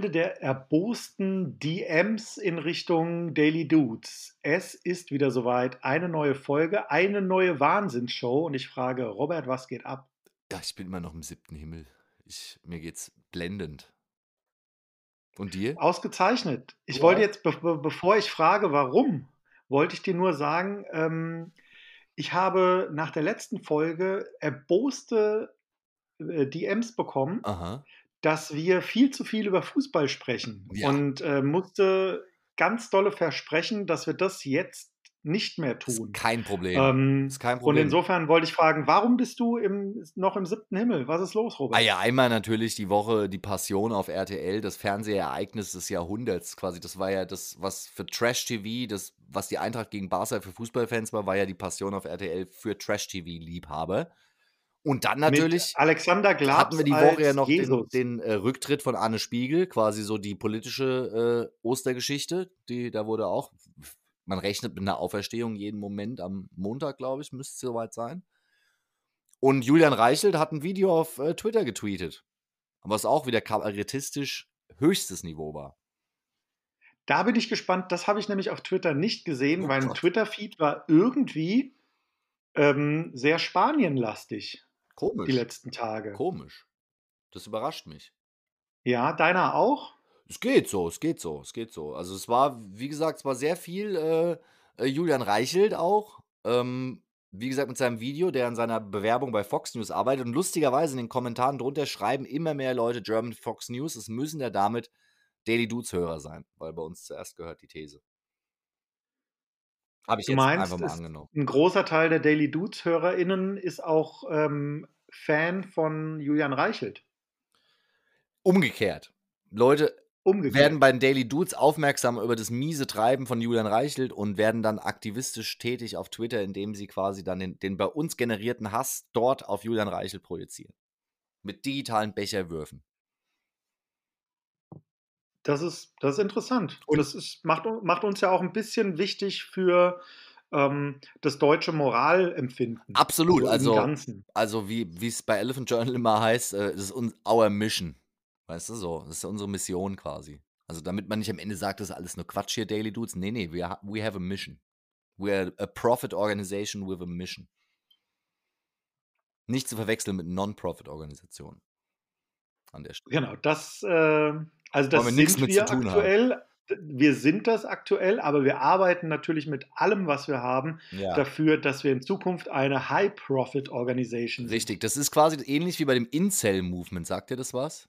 Freunde der erbosten DMs in Richtung Daily Dudes. Es ist wieder soweit. Eine neue Folge, eine neue Wahnsinnsshow. Und ich frage, Robert, was geht ab? Ja, ich bin immer noch im siebten Himmel. Ich, mir geht's blendend. Und dir? Ausgezeichnet. Ich Ja. wollte jetzt, be be bevor ich frage, warum, wollte ich dir nur sagen, ähm, ich habe nach der letzten Folge erboste äh, DMs bekommen, Aha. Dass wir viel zu viel über Fußball sprechen Ja. und äh, musste ganz dolle versprechen, dass wir das jetzt nicht mehr Ist tun. kein Problem. Ähm, ist kein und Problem. insofern wollte ich fragen, warum bist du im, noch im siebten Himmel? Was ist los, Ah Robert? ja, einmal natürlich die Woche die Passion auf RTL, das Fernsehereignis des Jahrhunderts quasi. Das war ja das, was für Trash-TV, das, was die Eintracht gegen Barca für Fußballfans war, war ja die Passion auf RTL für Trash-TV-Liebhaber. Und dann natürlich Alexander Glatz hatten wir die Woche ja noch den, Jesus. den äh, Rücktritt von Arne Spiegel, quasi so die politische äh, Ostergeschichte. Die, da wurde auch, man rechnet mit einer Auferstehung jeden Moment am Montag, glaube ich, müsste es soweit sein. Und Julian Reichelt hat ein Video auf äh, Twitter getweetet, was auch wieder kabarettistisch höchstes Niveau war. Da bin ich gespannt. Das habe ich nämlich auf Twitter nicht gesehen, Oh weil ein Gott. Twitter-Feed war irgendwie ähm, sehr Spanienlastig die Komisch. letzten Tage. Komisch. Das überrascht mich. Ja, deiner auch? Es geht so, es geht so, es geht so. Also es war, wie gesagt, es war sehr viel äh, äh, Julian Reichelt auch. Ähm, wie gesagt, mit seinem Video, der an seiner Bewerbung bei Fox News arbeitet. Und lustigerweise in den Kommentaren drunter schreiben immer mehr Leute German Fox News. Es müssen ja damit Daily Dudes Hörer sein, weil bei uns zuerst gehört die These. Habe ich Du jetzt meinst, einfach mal angenommen. Ein großer Teil der Daily Dudes-HörerInnen ist auch ähm, Fan von Julian Reichelt. Umgekehrt. Leute Umgekehrt. werden bei den Daily Dudes aufmerksam über das miese Treiben von Julian Reichelt und werden dann aktivistisch tätig auf Twitter, indem sie quasi dann den, den bei uns generierten Hass dort auf Julian Reichelt projizieren. Mit digitalen Becherwürfen. Das ist, das ist interessant. Und es ist, macht, macht uns ja auch ein bisschen wichtig für ähm, das deutsche Moralempfinden. Absolut, also- Ganzen. Also, wie es bei Elephant Journal immer heißt, äh, das ist un our mission. Weißt du so? Das ist unsere Mission quasi. Also, damit man nicht am Ende sagt, das ist alles nur Quatsch hier, Daily Dudes. Nee, nee, we, ha we have a mission. We are a profit organization with a mission. Nicht zu verwechseln mit Non-Profit-Organisationen. An der Stelle. Genau, das, äh, also das wir nichts sind mit wir zu tun haben. aktuell. Wir sind das aktuell, aber wir arbeiten natürlich mit allem, was wir haben, Ja. dafür, dass wir in Zukunft eine High-Profit-Organisation sind. Richtig, das ist quasi ähnlich wie bei dem Incel-Movement. Sagt ihr das was?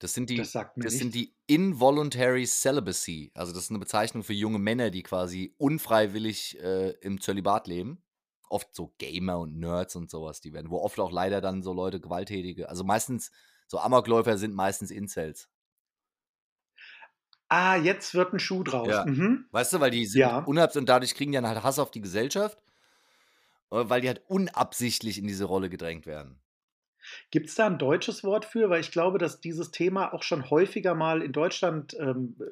Das sind die, Das sagt mir das sind die Involuntary Celibacy. Also das ist eine Bezeichnung für junge Männer, die quasi unfreiwillig äh, im Zölibat leben. Oft so Gamer und Nerds und sowas, die werden, wo oft auch leider dann so Leute gewalttätige, also meistens so Amokläufer sind meistens Incels. Ah, jetzt wird ein Schuh draus. Ja. Mhm. Weißt du, weil die sind Ja. unabsichtlich und dadurch kriegen die dann halt Hass auf die Gesellschaft, äh, weil die halt unabsichtlich in diese Rolle gedrängt werden. Gibt es da ein deutsches Wort für? Weil ich glaube, dass dieses Thema auch schon häufiger mal in Deutschland ähm, äh,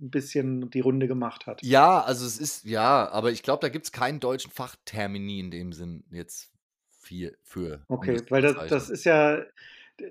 ein bisschen die Runde gemacht hat. Ja, also es ist, ja, aber ich glaube, da gibt es keinen deutschen Fachtermini in dem Sinn jetzt für. für Okay, weil das, das ist ja,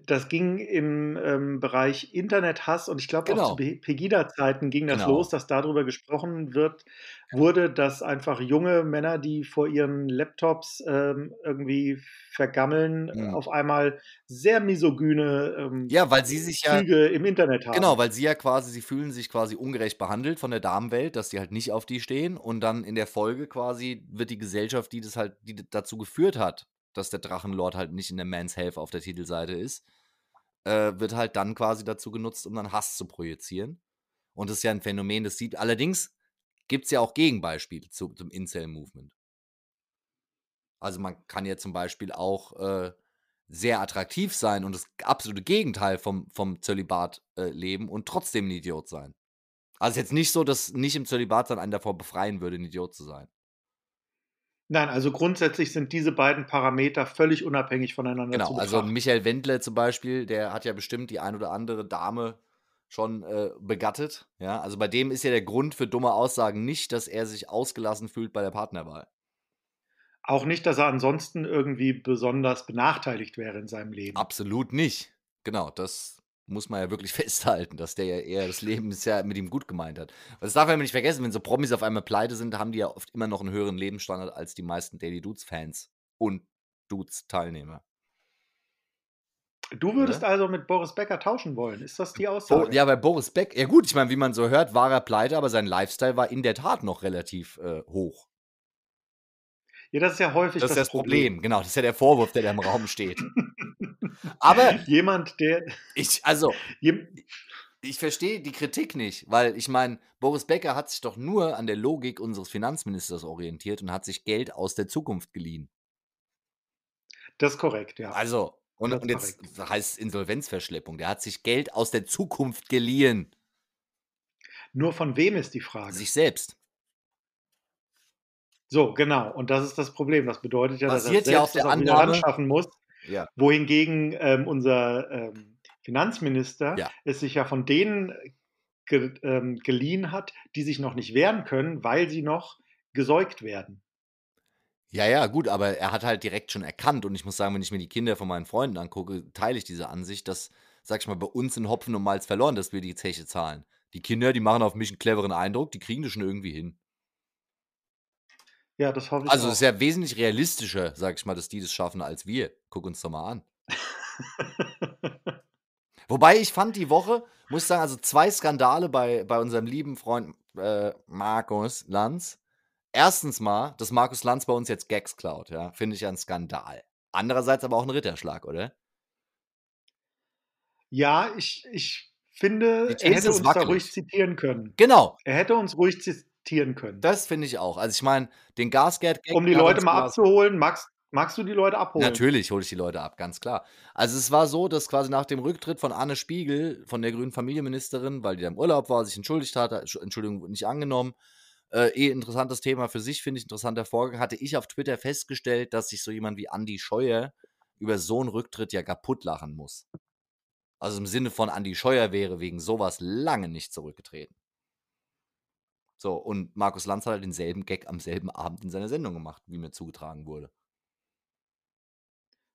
das ging im ähm, Bereich Internethass und ich glaube Genau. auch zu Pe- Pegida-Zeiten ging das Genau. los, dass darüber gesprochen wird, wurde, dass einfach junge Männer, die vor ihren Laptops ähm, irgendwie vergammeln, Mhm. auf einmal sehr misogyne ähm, Ja, weil sie sich ja, Züge im Internet haben. genau, weil sie ja quasi, sie fühlen sich quasi ungerecht behandelt von der Damenwelt, dass die halt nicht auf die stehen und dann in der Folge quasi wird die Gesellschaft, die das halt, die dazu geführt hat, dass der Drachenlord halt nicht in der Man's Health auf der Titelseite ist, äh, wird halt dann quasi dazu genutzt, um dann Hass zu projizieren. Und das ist ja ein Phänomen, das sieht, allerdings gibt es ja auch Gegenbeispiele zu, zum Incel-Movement. Also man kann ja zum Beispiel auch äh, sehr attraktiv sein und das absolute Gegenteil vom, vom Zölibat äh, leben und trotzdem ein Idiot sein. Also ist jetzt nicht so, dass nicht im Zölibat sein einen davor befreien würde, ein Idiot zu sein. Nein, also grundsätzlich sind diese beiden Parameter völlig unabhängig voneinander Genau, zu also. Michael Wendler zum Beispiel, der hat ja bestimmt die ein oder andere Dame schon äh, begattet. Ja, also bei dem ist ja der Grund für dumme Aussagen nicht, dass er sich ausgelassen fühlt bei der Partnerwahl. Auch nicht, dass er ansonsten irgendwie besonders benachteiligt wäre in seinem Leben. Absolut nicht. Genau, das muss man ja wirklich festhalten, dass der ja eher das Leben bisher mit ihm gut gemeint hat. Das darf man nicht vergessen, wenn so Promis auf einmal pleite sind, haben die ja oft immer noch einen höheren Lebensstandard als die meisten Daily Dudes-Fans und Dudes-Teilnehmer. Du würdest Oder? also mit Boris Becker tauschen wollen, ist das die Aussage? ja, bei Boris Becker, ja gut, ich meine, wie man so hört, war er pleite, aber sein Lifestyle war in der Tat noch relativ äh, hoch. Ja, das ist ja häufig das, das, das Problem. Problem. Genau, das ist ja der Vorwurf, der da im Raum steht. Aber jemand, der. Ich, also, ich verstehe die Kritik nicht, weil ich meine, Boris Becker hat sich doch nur an der Logik unseres Finanzministers orientiert und hat sich Geld aus der Zukunft geliehen. Das ist korrekt, ja. Also, und, und jetzt korrekt. heißt Insolvenzverschleppung. Der hat sich Geld aus der Zukunft geliehen. Nur von wem ist die Frage? Sich selbst. So, genau. Und das ist das Problem. Das bedeutet ja, Basiert dass er ja auf der Annahme, anschaffen muss. Ja. Wohingegen ähm, unser ähm, Finanzminister ja. es sich ja von denen ge ähm, geliehen hat, die sich noch nicht wehren können, weil sie noch gesäugt werden. Ja, ja, gut, aber er hat halt direkt schon erkannt und ich muss sagen, wenn ich mir die Kinder von meinen Freunden angucke, teile ich diese Ansicht, dass, sag ich mal, bei uns in Hopfen und Malz verloren, dass wir die Zeche zahlen. Die Kinder, die machen auf mich einen cleveren Eindruck, die kriegen das schon irgendwie hin. Ja, das hoffe ich Also, es ist ja wesentlich realistischer, sag ich mal, dass die das schaffen als wir. Guck uns doch mal an. Wobei ich fand die Woche, muss ich sagen, also zwei Skandale bei, bei unserem lieben Freund äh, Markus Lanz. Erstens mal, dass Markus Lanz bei uns jetzt Gags klaut, ja, finde ich ein Skandal. Andererseits aber auch ein Ritterschlag, oder? Ja, ich, ich finde, er hätte uns wackelig. da ruhig zitieren können. Genau. Er hätte uns ruhig zitieren können. Das finde ich auch. Also ich meine, den Gasgeld. Um die Leute mal abzuholen, magst, magst du die Leute abholen? Natürlich hole ich die Leute ab, ganz klar. Also es war so, dass quasi nach dem Rücktritt von Anne Spiegel, von der grünen Familienministerin, weil die da im Urlaub war, sich entschuldigt hat, Entschuldigung nicht angenommen, äh, eh interessantes Thema für sich, finde ich, interessanter Vorgang, hatte ich auf Twitter festgestellt, dass sich so jemand wie Andy Scheuer über so einen Rücktritt ja kaputt lachen muss. Also im Sinne von Andy Scheuer wäre wegen sowas lange nicht zurückgetreten. So, und Markus Lanz hat halt denselben Gag am selben Abend in seiner Sendung gemacht, wie mir zugetragen wurde.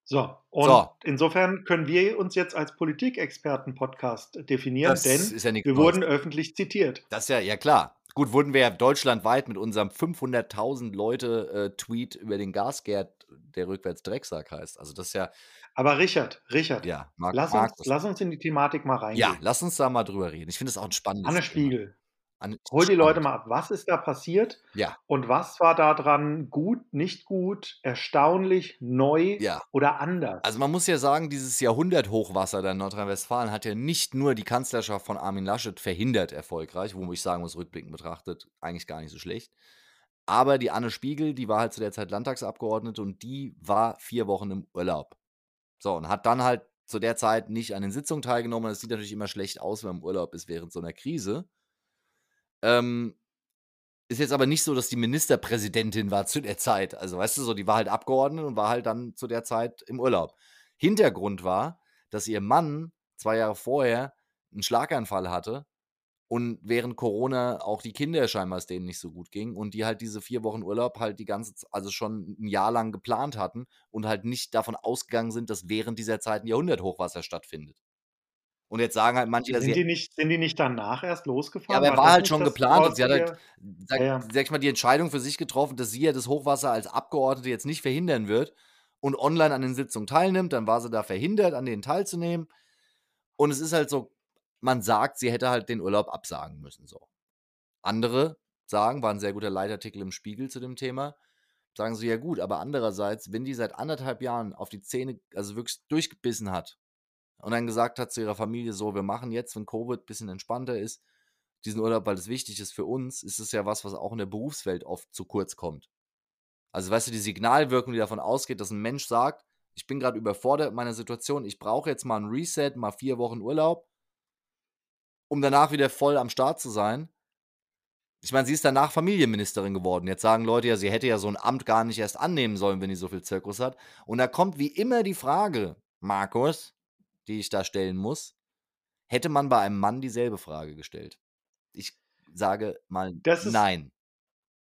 So, und so. insofern können wir uns jetzt als Politikexperten-Podcast definieren, das denn ja wir Neues. wurden öffentlich zitiert. Das ist ja, ja klar. Gut, wurden wir ja deutschlandweit mit unserem 500.000 Leute äh, über den Gasgerd, der rückwärts Drecksack heißt. Also das ist ja. Aber Richard, Richard, ja, Marc, lass, uns, lass uns in die Thematik mal reingehen. Ja, lass uns da mal drüber reden. Ich finde das auch ein spannendes Anne Spiegel. An, Hol die Leute mal ab. Was ist da passiert? Ja. Und was war da dran gut, nicht gut, erstaunlich, neu ja. oder anders? Also man muss ja sagen, dieses Jahrhunderthochwasser in Nordrhein-Westfalen hat ja nicht nur die Kanzlerschaft von Armin Laschet verhindert erfolgreich, wo ich sagen muss, rückblickend betrachtet, eigentlich gar nicht so schlecht. Aber die Anne Spiegel, die war halt zu der Zeit Landtagsabgeordnete und die war vier Wochen im Urlaub. So, und hat dann halt zu der Zeit nicht an den Sitzungen teilgenommen. Das sieht natürlich immer schlecht aus, wenn man im Urlaub ist während so einer Krise. Ähm, ist jetzt aber nicht so, dass die Ministerpräsidentin war zu der Zeit. Also, weißt du, so, die war halt Abgeordnete und war halt dann zu der Zeit im Urlaub. Hintergrund war, dass ihr Mann zwei Jahre vorher einen Schlaganfall hatte und während Corona auch die Kinder scheinbar es denen nicht so gut ging und die halt diese vier Wochen Urlaub halt die ganze, also schon ein Jahr lang geplant hatten und halt nicht davon ausgegangen sind, dass während dieser Zeit ein Jahrhunderthochwasser stattfindet. Und jetzt sagen halt manche, dass sind die nicht, sind die nicht danach erst losgefahren? Ja, aber er war, war halt schon geplant und sie hat halt, sag, ja, ja. sag ich mal, die Entscheidung für sich getroffen, dass sie ja das Hochwasser als Abgeordnete jetzt nicht verhindern wird und online an den Sitzungen teilnimmt. Dann war sie da verhindert, an denen teilzunehmen. Und es ist halt so, man sagt, sie hätte halt den Urlaub absagen müssen. So. Andere sagen, war ein sehr guter Leitartikel im Spiegel zu dem Thema, sagen sie, ja gut, aber andererseits, wenn die seit anderthalb Jahren auf die Zähne, also wirklich durchgebissen hat und dann gesagt hat zu ihrer Familie, so, wir machen jetzt, wenn Covid ein bisschen entspannter ist, diesen Urlaub, weil das wichtig ist für uns, ist es ja was, was auch in der Berufswelt oft zu kurz kommt. Also weißt du, die Signalwirkung, die davon ausgeht, dass ein Mensch sagt, ich bin gerade überfordert mit meiner Situation, ich brauche jetzt mal ein Reset, mal vier Wochen Urlaub, um danach wieder voll am Start zu sein. Ich meine, sie ist danach Familienministerin geworden. Jetzt sagen Leute ja, sie hätte ja so ein Amt gar nicht erst annehmen sollen, wenn sie so viel Zirkus hat. Und da kommt wie immer die Frage, Markus, die ich da stellen muss, hätte man bei einem Mann dieselbe Frage gestellt? Ich sage mal das ist, nein.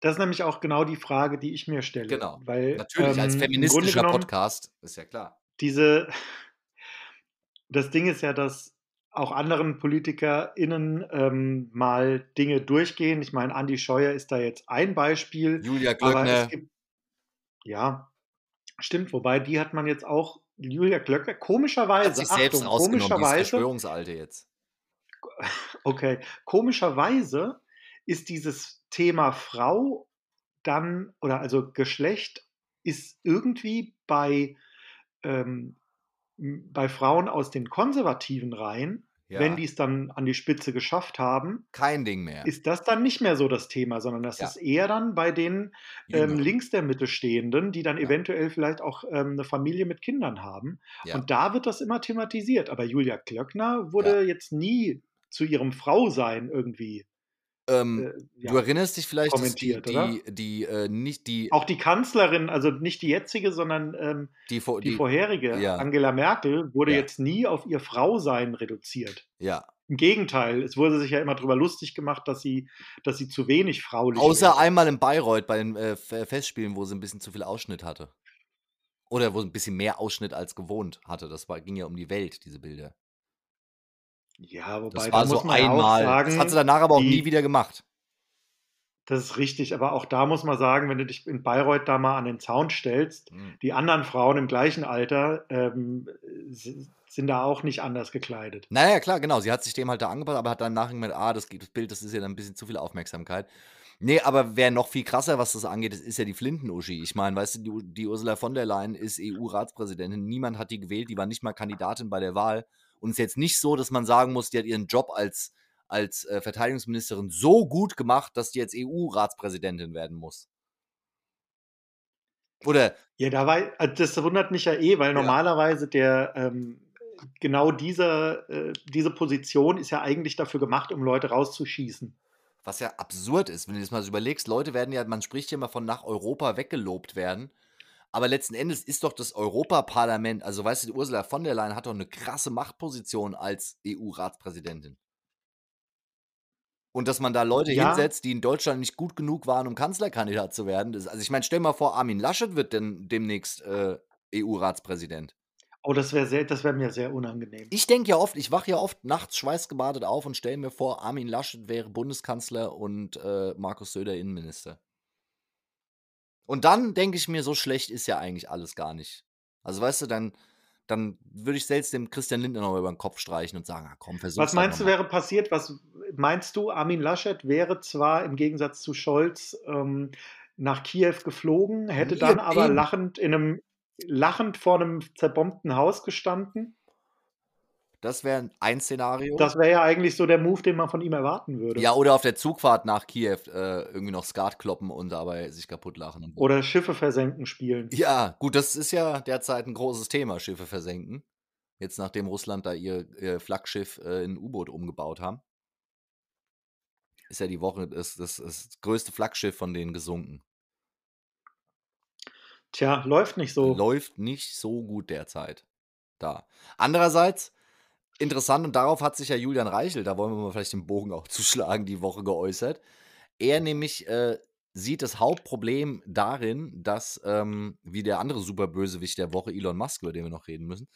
Das ist nämlich auch genau die Frage, die ich mir stelle. Genau. Weil, Natürlich, ähm, als feministischer Podcast, ist ja klar. Diese, das Ding ist ja, dass auch anderen PolitikerInnen ähm, mal Dinge durchgehen. Ich meine, Andi Scheuer ist da jetzt ein Beispiel. Julia Glöckner. Gibt, ja, stimmt. Wobei, die hat man jetzt auch, Julia Glöckner, komischerweise, hat sich selbst Achtung, komischerweise, die ist Verschwörungsalte jetzt. Okay, komischerweise ist dieses Thema Frau dann, oder also Geschlecht, ist irgendwie bei, ähm, bei Frauen aus den konservativen Reihen ja. wenn die es dann an die Spitze geschafft haben, kein Ding mehr. Ist das dann nicht mehr so das Thema, sondern das ja. ist eher dann bei den ähm, links der Mitte stehenden, die dann ja. eventuell vielleicht auch ähm, eine Familie mit Kindern haben. Und da wird das immer thematisiert. Aber Julia Klöckner wurde jetzt nie zu ihrem Frausein irgendwie ähm, äh, ja, du erinnerst dich vielleicht, kommentiert, die, die, die äh, nicht die. Auch die Kanzlerin, also nicht die jetzige, sondern ähm, die, vor, die, vorherige, ja. Angela Merkel, wurde ja. jetzt nie auf ihr Frausein reduziert. Ja. Im Gegenteil, es wurde sich ja immer darüber lustig gemacht, dass sie, dass sie zu wenig fraulich Außer wäre. einmal in Bayreuth bei den äh, Festspielen, wo sie ein bisschen zu viel Ausschnitt hatte. Oder wo sie ein bisschen mehr Ausschnitt als gewohnt hatte. Das war, ging ja um die Welt, diese Bilder. Ja, wobei das war da so muss man einmal. Sagen, das hat sie danach aber auch die, nie wieder gemacht. Das ist richtig, aber auch da muss man sagen, wenn du dich in Bayreuth da mal an den Zaun stellst, mhm. die anderen Frauen im gleichen Alter ähm, sind da auch nicht anders gekleidet. Naja, klar, genau. Sie hat sich dem halt da angepasst, aber hat dann nachher gemeint, ah, das, das Bild, das ist ja dann ein bisschen zu viel Aufmerksamkeit. Nee, aber wer noch viel krasser, was das angeht, ist, ist ja die Flinten-Uschi. Ich meine, weißt du, die, die Ursula von der Leyen ist EU-Ratspräsidentin. Niemand hat die gewählt, die war nicht mal Kandidatin bei der Wahl. Und es ist jetzt nicht so, dass man sagen muss, die hat ihren Job als, als äh, Verteidigungsministerin so gut gemacht, dass die jetzt EU-Ratspräsidentin werden muss. Oder? Ja, da war, also das wundert mich ja eh, weil ja. normalerweise der, ähm, genau diese, äh, diese Position ist ja eigentlich dafür gemacht, um Leute rauszuschießen. Was ja absurd ist, wenn du das mal so überlegst. Leute werden ja, man spricht ja immer von nach Europa weggelobt werden. Aber letzten Endes ist doch das Europaparlament, also weißt du, Ursula von der Leyen hat doch eine krasse Machtposition als EU-Ratspräsidentin. Und dass man da Leute ja. hinsetzt, die in Deutschland nicht gut genug waren, um Kanzlerkandidat zu werden. Das, also ich meine, stell mal vor, Armin Laschet wird denn demnächst äh, EU-Ratspräsident. Oh, das wäre das mir sehr unangenehm. Ich denke ja oft, ich wache ja oft nachts schweißgebadet auf und stelle mir vor, Armin Laschet wäre Bundeskanzler und äh, Markus Söder Innenminister. Und dann denke ich mir, so schlecht ist ja eigentlich alles gar nicht. Also weißt du, dann, dann würde ich selbst dem Christian Lindner noch über den Kopf streichen und sagen, ah, komm, versuch Was meinst du, wäre passiert? Was meinst du, Armin Laschet wäre zwar im Gegensatz zu Scholz ähm, nach Kiew geflogen, hätte dann aber lachend in einem lachend vor einem zerbombten Haus gestanden? Das wäre ein Szenario. Das wäre ja eigentlich so der Move, den man von ihm erwarten würde. Ja, oder auf der Zugfahrt nach Kiew äh, irgendwie noch Skat kloppen und dabei sich kaputt lachen. Oder Schiffe versenken spielen. Ja, gut, das ist ja derzeit ein großes Thema, Schiffe versenken. Jetzt nachdem Russland da ihr, ihr Flaggschiff äh, in ein U-Boot umgebaut haben. Ist ja die Woche das, das, das größte Flaggschiff von denen gesunken. Tja, läuft nicht so. Läuft nicht so gut derzeit. Da. Andererseits, interessant und darauf hat sich ja Julian Reichel, da wollen wir mal vielleicht den Bogen auch zuschlagen, die Woche geäußert. Er nämlich äh, sieht das Hauptproblem darin, dass, ähm, wie der andere Superbösewicht der Woche, Elon Musk, über den wir noch reden müssen,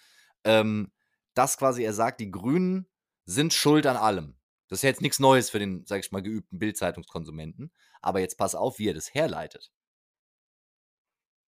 ähm, dass quasi er sagt, die Grünen sind schuld an allem. Das ist jetzt nichts Neues für den, sag ich mal, geübten Bildzeitungskonsumenten. Aber jetzt pass auf, wie er das herleitet.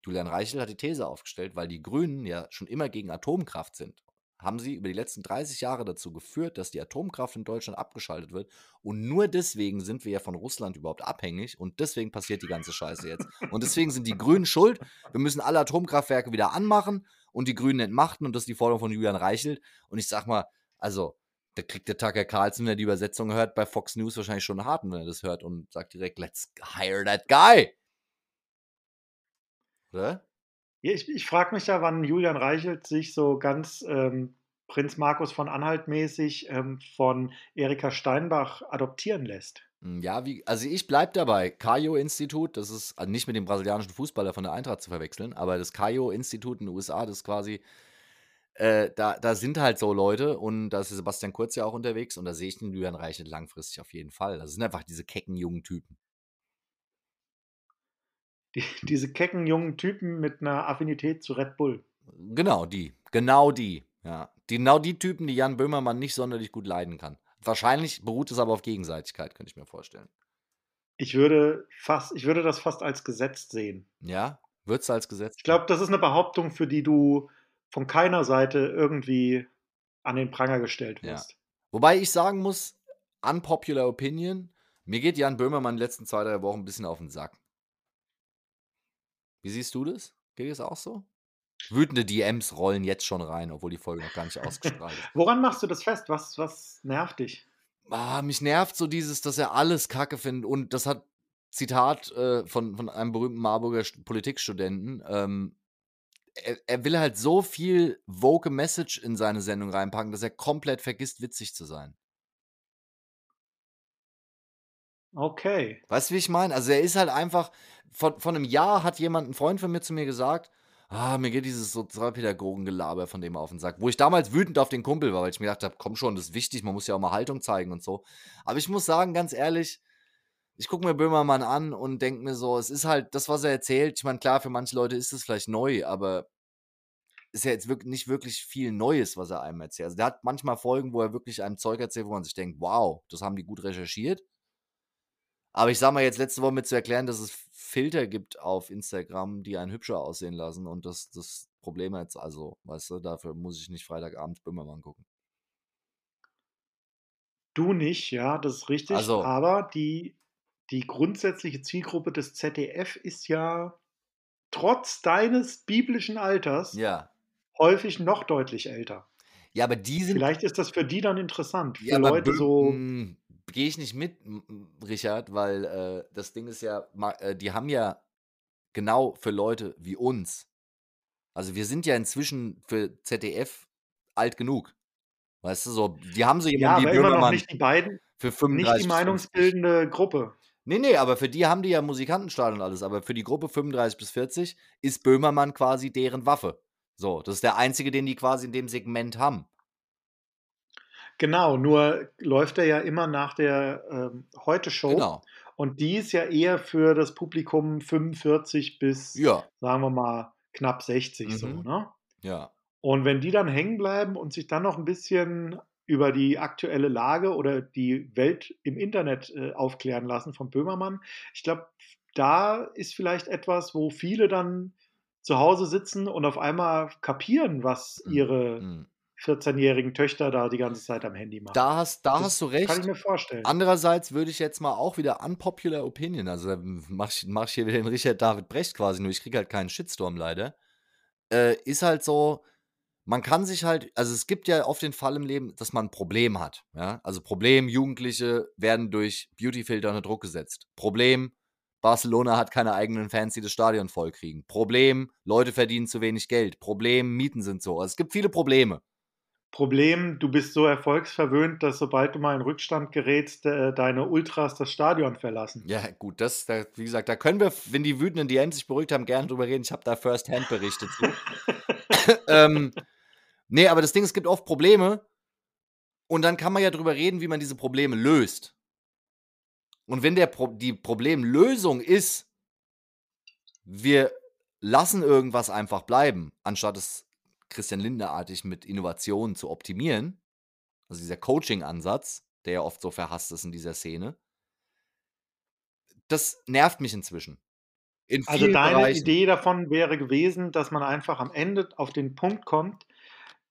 Julian Reichel hat die These aufgestellt, weil die Grünen ja schon immer gegen Atomkraft sind haben sie über die letzten 30 Jahre dazu geführt, dass die Atomkraft in Deutschland abgeschaltet wird. Und nur deswegen sind wir ja von Russland überhaupt abhängig. Und deswegen passiert die ganze Scheiße jetzt. Und deswegen sind die Grünen schuld. Wir müssen alle Atomkraftwerke wieder anmachen und die Grünen entmachten. Und das ist die Forderung von Julian Reichelt. Und ich sag mal, also, da kriegt der Tucker Carlson, wenn er die Übersetzung hört, bei Fox News wahrscheinlich schon einen harten, wenn er das hört und sagt direkt, let's hire that guy. Oder? Ich, ich frage mich ja, wann Julian Reichelt sich so ganz ähm, Prinz Markus von Anhalt mäßig ähm, von Erika Steinbach adoptieren lässt. Hm, ja, wie, also ich bleibe dabei. Kajo-Institut, das ist also nicht mit dem brasilianischen Fußballer von der Eintracht zu verwechseln, aber das Kajo-Institut in den USA, das ist quasi, äh, da, da sind halt so Leute und da ist Sebastian Kurz ja auch unterwegs und da sehe ich den Julian Reichelt langfristig auf jeden Fall. Das sind einfach diese kecken jungen Typen die, diese kecken jungen Typen mit einer Affinität zu Red Bull. Genau, die. Genau die. Ja. Die, genau die Typen, die Jan Böhmermann nicht sonderlich gut leiden kann. Wahrscheinlich beruht es aber auf Gegenseitigkeit, könnte ich mir vorstellen. Ich würde, fast, ich würde das fast als Gesetz sehen. Ja, wird es als Gesetz? Ich glaube, das ist eine Behauptung, für die du von keiner Seite irgendwie an den Pranger gestellt wirst. Ja. Wobei ich sagen muss, unpopular opinion, mir geht Jan Böhmermann in den letzten zwei, drei Wochen ein bisschen auf den Sack. Wie siehst du das? Geht das auch so? Wütende DMs rollen jetzt schon rein, obwohl die Folge noch gar nicht ausgestrahlt ist. Woran machst du das fest? Was, was nervt dich? Ah, mich nervt so dieses, dass er alles kacke findet. Und das hat Zitat äh, von, von einem berühmten Marburger Politikstudenten. Ähm, er, er, will halt so viel woke Message in seine Sendung reinpacken, dass er komplett vergisst, witzig zu sein. Okay. Weißt du, wie ich meine? Also er ist halt einfach, von, von einem Jahr hat jemand, ein Freund von mir zu mir gesagt, ah, mir geht dieses Sozialpädagogengelaber von dem auf den Sack. Wo ich damals wütend auf den Kumpel war, weil ich mir gedacht habe, komm schon, das ist wichtig, man muss ja auch mal Haltung zeigen und so. Aber ich muss sagen, ganz ehrlich, ich gucke mir Böhmermann an und denke mir so, es ist halt das, was er erzählt. Ich meine, klar, für manche Leute ist es vielleicht neu, aber ist ja jetzt wirklich nicht wirklich viel Neues, was er einem erzählt. Also der hat manchmal Folgen, wo er wirklich einem Zeug erzählt, wo man sich denkt, wow, das haben die gut recherchiert. Aber ich sag mal jetzt letzte Woche mit zu erklären, dass es Filter gibt auf Instagram, die einen hübscher aussehen lassen und das, das Problem jetzt, also, weißt du, dafür muss ich nicht Freitagabend Böhmermann gucken. Du nicht, ja, das ist richtig. Also, aber die, die grundsätzliche Zielgruppe des ZDF ist ja trotz deines biblischen Alters ja. häufig noch deutlich älter. Ja, aber die sind. Vielleicht ist das für die dann interessant. Für ja, Leute so. Gehe ich nicht mit, Richard, weil äh, das Ding ist ja, äh, die haben ja genau für Leute wie uns. Also wir sind ja inzwischen für ZDF alt genug. Weißt du, so, die haben so jemanden ja, wie immer noch nicht die beiden, für 35 nicht die meinungsbildende Gruppe. Nee, nee, aber für die haben die ja Musikantenstahl und alles. Aber für die Gruppe 35 bis 40 ist Böhmermann quasi deren Waffe. So, das ist der einzige, den die quasi in dem Segment haben. Genau, nur läuft er ja immer nach der ähm, Heute-Show. Genau. Und die ist ja eher für das Publikum 45 bis, ja. sagen wir mal, knapp 60 mhm. so, ne? Ja. Und wenn die dann hängen bleiben und sich dann noch ein bisschen über die aktuelle Lage oder die Welt im Internet äh, aufklären lassen von Böhmermann, ich glaube, da ist vielleicht etwas, wo viele dann zu Hause sitzen und auf einmal kapieren, was mhm. ihre mhm. 14-jährigen Töchter da die ganze Zeit am Handy machen. Da hast, da hast du recht. Kann ich mir vorstellen. Andererseits würde ich jetzt mal auch wieder unpopular Opinion, also mach ich, mach ich hier wieder den Richard David Brecht quasi, nur ich kriege halt keinen Shitstorm leider. Äh, ist halt so, man kann sich halt, also es gibt ja oft den Fall im Leben, dass man ein Problem hat. Ja? Also Problem, Jugendliche werden durch Beautyfilter unter Druck gesetzt. Problem, Barcelona hat keine eigenen Fans, die das Stadion vollkriegen. Problem, Leute verdienen zu wenig Geld. Problem, Mieten sind so. Also es gibt viele Probleme. Problem, du bist so erfolgsverwöhnt, dass sobald du mal in Rückstand gerätst, äh, deine Ultras das Stadion verlassen. Ja, gut, das, da, wie gesagt, da können wir, wenn die wütenden DMs sich beruhigt haben, gerne drüber reden. Ich habe da First-Hand berichtet zu. ähm, nee, aber das Ding, es gibt oft Probleme und dann kann man ja drüber reden, wie man diese Probleme löst. Und wenn der Pro die Problemlösung ist, wir lassen irgendwas einfach bleiben, anstatt es Christian Lindner-artig mit Innovationen zu optimieren, also dieser Coaching-Ansatz, der ja oft so verhasst ist in dieser Szene, das nervt mich inzwischen. In also deine Bereichen. Idee davon wäre gewesen, dass man einfach am Ende auf den Punkt kommt,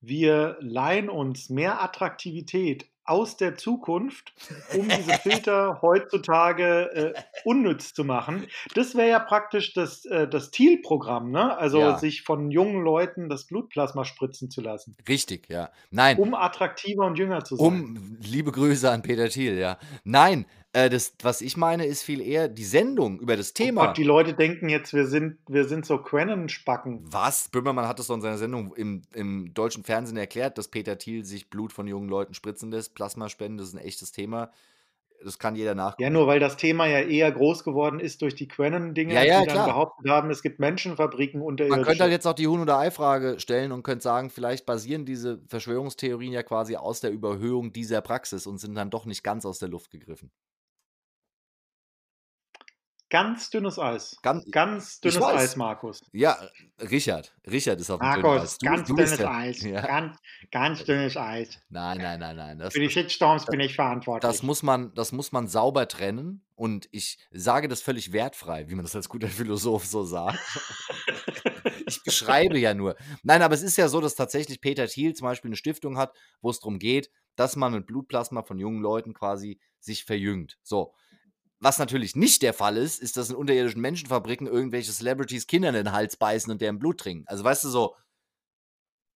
wir leihen uns mehr Attraktivität aus der Zukunft, um diese Filter heutzutage äh, unnütz zu machen. Das wäre ja praktisch das, äh, das Thiel-Programm, ne? Also ja. sich von jungen Leuten das Blutplasma spritzen zu lassen. Richtig, ja. Nein. Um attraktiver und jünger zu sein. Um, liebe Grüße an Peter Thiel, ja. Nein, äh, das, was ich meine, ist viel eher die Sendung über das Thema. Oh Gott, die Leute denken jetzt, wir sind, wir sind so Quennen-Spacken. Was? Böhmermann hat es doch in seiner Sendung im, im deutschen Fernsehen erklärt, dass Peter Thiel sich Blut von jungen Leuten spritzen lässt. Plasmaspenden, das ist ein echtes Thema. Das kann jeder nachgucken. Ja, nur weil das Thema ja eher groß geworden ist durch die Quennen-Dinge, ja, ja, die dann behauptet haben, es gibt Menschenfabriken unter Man könnte halt jetzt auch die Huhn- oder Ei-Frage stellen und könnte sagen, vielleicht basieren diese Verschwörungstheorien ja quasi aus der Überhöhung dieser Praxis und sind dann doch nicht ganz aus der Luft gegriffen. Ganz dünnes Eis. Ganz, ganz dünnes Eis, Markus. Ja, Richard. Richard ist auf dem Markus, du, ganz du dünnes der, Eis. Ja. Ganz, ganz dünnes Eis. Nein, nein, nein, nein. Das, Für die Shitstorms bin ich verantwortlich. Das muss, man, das muss man sauber trennen. Und ich sage das völlig wertfrei, wie man das als guter Philosoph so sagt. ich beschreibe ja nur. Nein, aber es ist ja so, dass tatsächlich Peter Thiel zum Beispiel eine Stiftung hat, wo es darum geht, dass man mit Blutplasma von jungen Leuten quasi sich verjüngt. So. Was natürlich nicht der Fall ist, ist, dass in unterirdischen Menschenfabriken irgendwelche Celebrities Kindern in den Hals beißen und deren Blut trinken. Also weißt du so,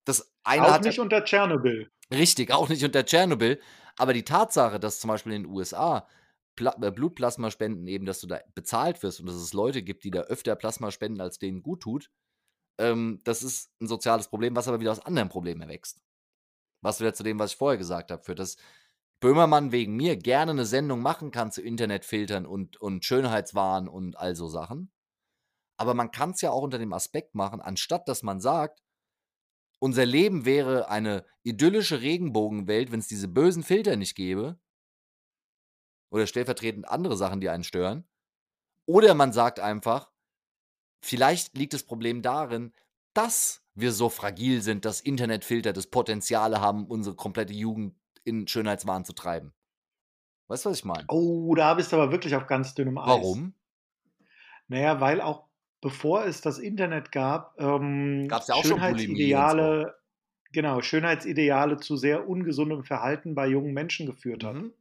das eine auch nicht unter Tschernobyl. Richtig, auch nicht unter Tschernobyl. Aber die Tatsache, dass zum Beispiel in den USA Pla äh, Blutplasma spenden, eben, dass du da bezahlt wirst und dass es Leute gibt, die da öfter Plasma spenden, als denen gut tut, ähm, das ist ein soziales Problem, was aber wieder aus anderen Problemen erwächst. Was wieder zu dem, was ich vorher gesagt habe, führt, dass Böhmermann wegen mir gerne eine Sendung machen kann zu Internetfiltern und, und Schönheitswahn und all so Sachen. Aber man kann es ja auch unter dem Aspekt machen, anstatt dass man sagt, unser Leben wäre eine idyllische Regenbogenwelt, wenn es diese bösen Filter nicht gäbe. Oder stellvertretend andere Sachen, die einen stören. Oder man sagt einfach, vielleicht liegt das Problem darin, dass wir so fragil sind, dass Internetfilter das Potenzial haben, unsere komplette Jugend in Schönheitswahn zu treiben. Weißt du, was ich meine? Oh, da bist du aber wirklich auf ganz dünnem Eis. Warum? Naja, weil auch bevor es das Internet gab, ähm, Gab's ja auch Schönheitsideale, so. genau, Schönheitsideale zu sehr ungesundem Verhalten bei jungen Menschen geführt hat. Mhm.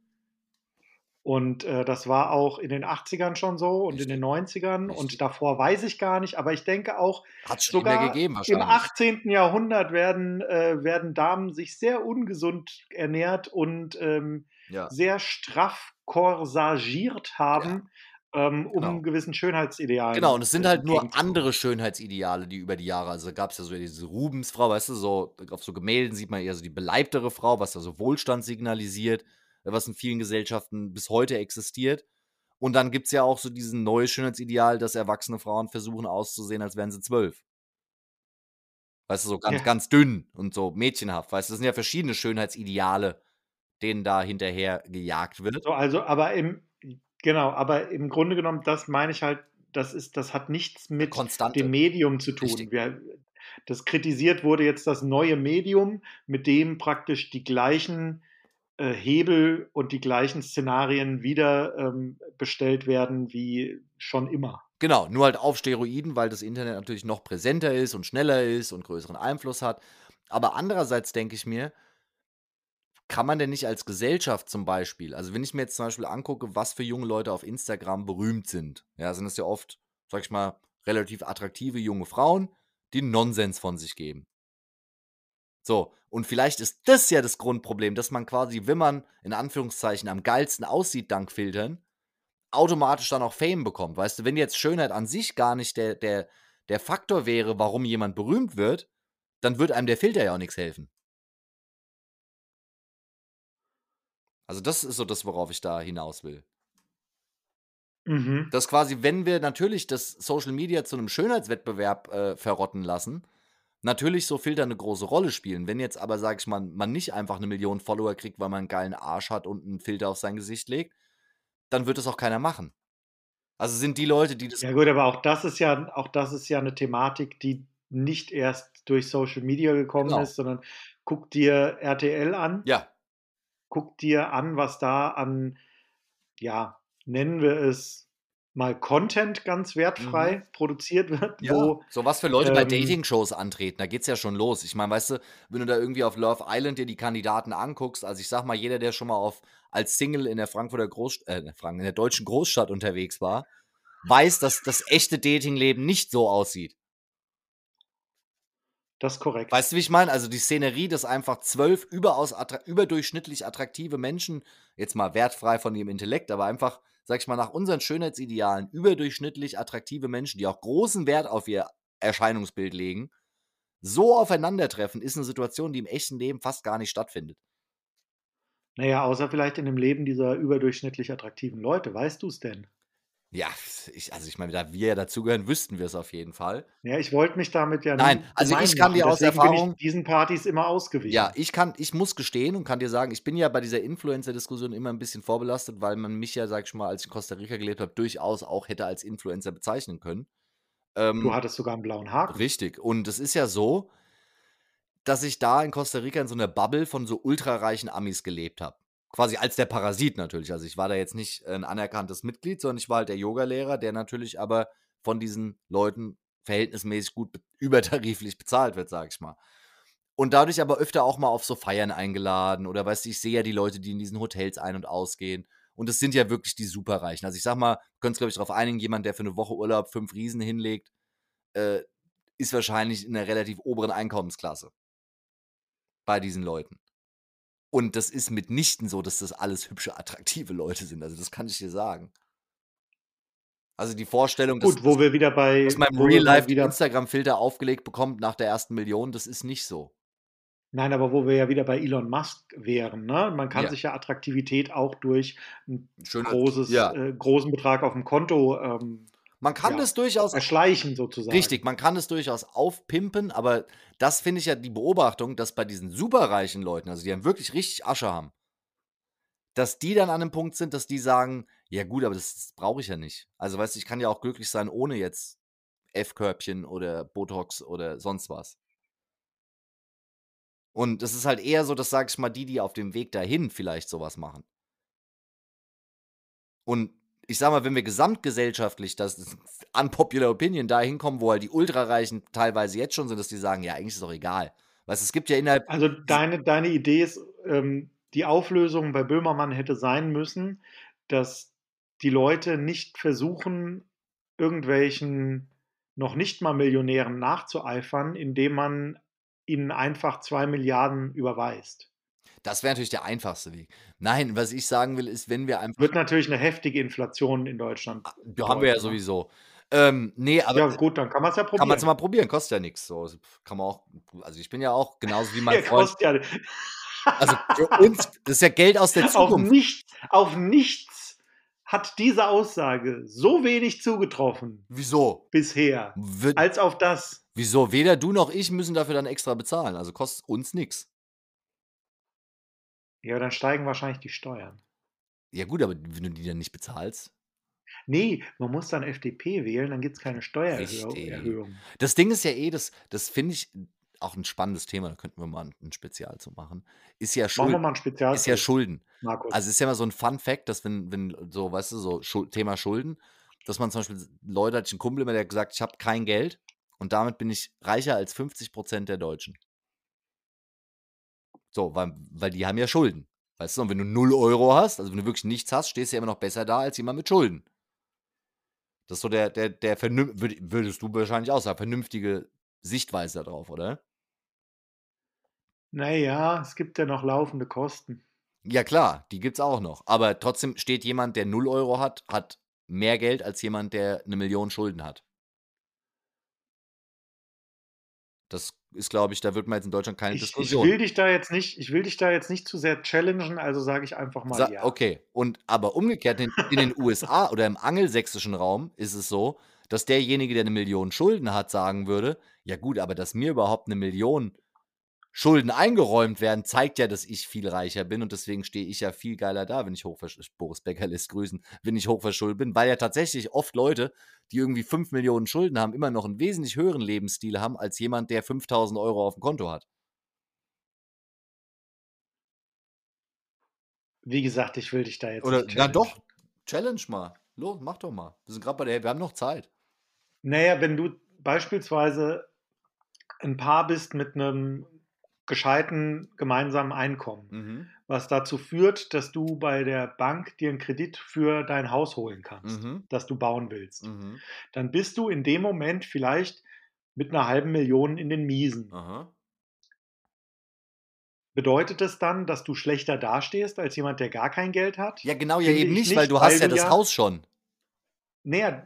Und äh, das war auch in den 80ern schon so und in den 90ern Richtig. und davor weiß ich gar nicht, aber ich denke auch, sogar gegeben, im 18. Jahrhundert werden, äh, werden Damen sich sehr ungesund ernährt und ähm, ja. sehr straff korsagiert haben. Ja. Ähm, um genau. gewissen Schönheitsidealen. Genau, und es sind halt nur andere Schönheitsideale, die über die Jahre, also gab es ja so diese Rubensfrau, weißt du, so auf so Gemälden sieht man eher so die beleibtere Frau, was da so Wohlstand signalisiert was in vielen Gesellschaften bis heute existiert. Und dann gibt es ja auch so diesen neuen Schönheitsideal, dass erwachsene Frauen versuchen auszusehen, als wären sie zwölf. Weißt du, so ganz, ja. ganz dünn und so mädchenhaft. Weißt du, das sind ja verschiedene Schönheitsideale, denen da hinterher gejagt wird. So, also, aber im, genau, aber im Grunde genommen, das meine ich halt, das ist, das hat nichts mit Konstante. dem Medium zu tun. Wir, das kritisiert wurde jetzt das neue Medium, mit dem praktisch die gleichen äh, Hebel und die gleichen Szenarien wieder ähm, bestellt werden wie schon immer. Genau, nur halt auf Steroiden, weil das Internet natürlich noch präsenter ist und schneller ist und größeren Einfluss hat. Aber andererseits denke ich mir, kann man denn nicht als Gesellschaft zum Beispiel, also wenn ich mir jetzt zum Beispiel angucke, was für junge Leute auf Instagram berühmt sind, ja, sind es ja oft, sag ich mal, relativ attraktive junge Frauen, die Nonsens von sich geben. So, und vielleicht ist das ja das Grundproblem, dass man quasi, wenn man in Anführungszeichen am geilsten aussieht dank Filtern, automatisch dann auch Fame bekommt. Weißt du, wenn jetzt Schönheit an sich gar nicht der, der, der Faktor wäre, warum jemand berühmt wird, dann wird einem der Filter ja auch nichts helfen. Also das ist so das, worauf ich da hinaus will. Mhm. Dass quasi, wenn wir natürlich das Social Media zu einem Schönheitswettbewerb äh, verrotten lassen, natürlich so Filter eine große Rolle spielen. Wenn jetzt aber, sag ich mal, man nicht einfach eine Million Follower kriegt, weil man einen geilen Arsch hat und einen Filter auf sein Gesicht legt, dann wird das auch keiner machen. Also sind die Leute, die das. Ja, gut, aber auch das ist ja, auch das ist ja eine Thematik, die nicht erst durch Social Media gekommen genau. ist, sondern guck dir RTL an. Ja. Guck dir an, was da an, ja, nennen wir es mal Content ganz wertfrei mhm. produziert wird. Ja, wo, so was für Leute ähm, bei Dating-Shows antreten, da geht es ja schon los. Ich meine, weißt du, wenn du da irgendwie auf Love Island dir die Kandidaten anguckst, also ich sag mal, jeder, der schon mal auf, als Single in der Frankfurter Großstadt, äh, in der deutschen Großstadt unterwegs war, weiß, dass das echte Datingleben nicht so aussieht. Das ist korrekt. Weißt du, wie ich meine? Also die Szenerie, dass einfach zwölf überaus attra überdurchschnittlich attraktive Menschen, jetzt mal wertfrei von ihrem Intellekt, aber einfach sag ich mal, nach unseren Schönheitsidealen überdurchschnittlich attraktive Menschen, die auch großen Wert auf ihr Erscheinungsbild legen, so aufeinandertreffen, ist eine Situation, die im echten Leben fast gar nicht stattfindet. Naja, außer vielleicht in dem Leben dieser überdurchschnittlich attraktiven Leute. Weißt du es denn? Ja, ich, also ich meine, da wir ja dazugehören, wüssten wir es auf jeden Fall. Ja, ich wollte mich damit ja Nein, also ich kann dir aus Erfahrung diesen Partys immer ausgewichen. Ja, ich kann, ich muss gestehen und kann dir sagen, ich bin ja bei dieser Influencer-Diskussion immer ein bisschen vorbelastet, weil man mich ja, sag ich mal, als ich in Costa Rica gelebt habe, durchaus auch hätte als Influencer bezeichnen können. Ähm, du hattest sogar einen blauen Haken. Richtig. Und es ist ja so, dass ich da in Costa Rica in so einer Bubble von so ultrareichen Amis gelebt habe quasi als der Parasit natürlich. Also ich war da jetzt nicht ein anerkanntes Mitglied, sondern ich war halt der Yogalehrer, der natürlich aber von diesen Leuten verhältnismäßig gut übertariflich bezahlt wird, sag ich mal. Und dadurch aber öfter auch mal auf so Feiern eingeladen oder weißt du, ich sehe ja die Leute, die in diesen Hotels ein- und ausgehen. Und es sind ja wirklich die Superreichen. Also ich sag mal, können es glaube ich darauf einigen, jemand, der für eine Woche Urlaub fünf Riesen hinlegt, äh, ist wahrscheinlich in einer relativ oberen Einkommensklasse bei diesen Leuten. Und das ist mitnichten so, dass das alles hübsche, attraktive Leute sind. Also das kann ich dir sagen. Also die Vorstellung, Gut, dass, wo wir wieder bei, dass man im Real Life wieder Instagram-Filter aufgelegt bekommt nach der ersten Million, das ist nicht so. Nein, aber wo wir ja wieder bei Elon Musk wären, ne? Man kann ja. sich ja Attraktivität auch durch einen großes, ja. äh, großen Betrag auf dem Konto ähm, man kann ja, das durchaus erschleichen sozusagen. Richtig, man kann es durchaus aufpimpen, aber das finde ich ja die Beobachtung, dass bei diesen superreichen Leuten, also die haben wirklich richtig Asche haben, dass die dann an einem Punkt sind, dass die sagen, ja gut, aber das, das brauche ich ja nicht. Also weißt du, ich kann ja auch glücklich sein ohne jetzt F-Körbchen oder Botox oder sonst was. Und es ist halt eher so, dass, sag ich mal, die, die auf dem Weg dahin vielleicht sowas machen. Und ich sag mal, wenn wir gesamtgesellschaftlich das unpopular Opinion dahin kommen, wo halt die Ultrareichen teilweise jetzt schon sind, dass die sagen, ja, eigentlich ist es doch egal. Weißt es gibt ja innerhalb. Also deine, deine Idee ist, ähm, die Auflösung bei Böhmermann hätte sein müssen, dass die Leute nicht versuchen, irgendwelchen noch nicht mal Millionären nachzueifern, indem man ihnen einfach zwei Milliarden überweist. Das wäre natürlich der einfachste Weg. Nein, was ich sagen will, ist, wenn wir einfach. Wird natürlich eine heftige Inflation in Deutschland. Ja, haben wir ja ne? sowieso. Ähm, nee, aber. Ja, gut, dann kann man es ja probieren. Kann man es mal probieren, kostet ja nichts. So, kann man auch. Also, ich bin ja auch genauso wie mein ja, Freund. Kostet ja. Also, für uns, das ist ja Geld aus der Zukunft. Auf nichts, auf nichts hat diese Aussage so wenig zugetroffen. Wieso? Bisher. Wird, als auf das. Wieso? Weder du noch ich müssen dafür dann extra bezahlen. Also kostet uns nichts. Ja, dann steigen wahrscheinlich die Steuern. Ja, gut, aber wenn du die dann nicht bezahlst. Nee, man muss dann FDP wählen, dann gibt es keine Steuererhöhung. Das Ding ist ja eh, das, das finde ich auch ein spannendes Thema, da könnten wir mal ein Spezial zu machen. Ist ja Schulden. Machen wir mal ein Spezial. Ist ja Schulden. Markus. Also ist ja mal so ein Fun Fact, dass wenn, wenn so, weißt du, so Schul Thema Schulden, dass man zum Beispiel Leute hat, ich einen Kumpel immer, der gesagt, ich habe kein Geld und damit bin ich reicher als 50 Prozent der Deutschen. So, weil, weil die haben ja Schulden. Weißt du, und wenn du 0 Euro hast, also wenn du wirklich nichts hast, stehst du ja immer noch besser da als jemand mit Schulden. Das ist so der, der, der würdest du wahrscheinlich auch sagen, vernünftige Sichtweise darauf, oder? Naja, es gibt ja noch laufende Kosten. Ja, klar, die gibt es auch noch. Aber trotzdem steht jemand, der 0 Euro hat, hat mehr Geld als jemand, der eine Million Schulden hat. Das ist, glaube ich, da wird man jetzt in Deutschland keine ich, Diskussion. Ich will dich da jetzt nicht, ich will dich da jetzt nicht zu sehr challengen, also sage ich einfach mal Sa ja. Okay, und aber umgekehrt in, in den USA oder im angelsächsischen Raum ist es so, dass derjenige, der eine Million Schulden hat, sagen würde, ja gut, aber dass mir überhaupt eine Million Schulden eingeräumt werden, zeigt ja, dass ich viel reicher bin und deswegen stehe ich ja viel geiler da, wenn ich hochverschuldet Boris Becker lässt grüßen, wenn ich hochverschuldet bin, weil ja tatsächlich oft Leute, die irgendwie 5 Millionen Schulden haben, immer noch einen wesentlich höheren Lebensstil haben als jemand, der 5000 Euro auf dem Konto hat. Wie gesagt, ich will dich da jetzt. Oder, na doch, Challenge mal. Los, mach doch mal. Wir sind gerade bei der, wir haben noch Zeit. Naja, wenn du beispielsweise ein Paar bist mit einem gescheiten gemeinsamen Einkommen, mhm. was dazu führt, dass du bei der Bank dir einen Kredit für dein Haus holen kannst, mhm. das du bauen willst. Mhm. Dann bist du in dem Moment vielleicht mit einer halben Million in den Miesen. Aha. Bedeutet das dann, dass du schlechter dastehst als jemand, der gar kein Geld hat? Ja, genau, ja eben nicht, weil du weil hast ja das ja, Haus schon. Naja,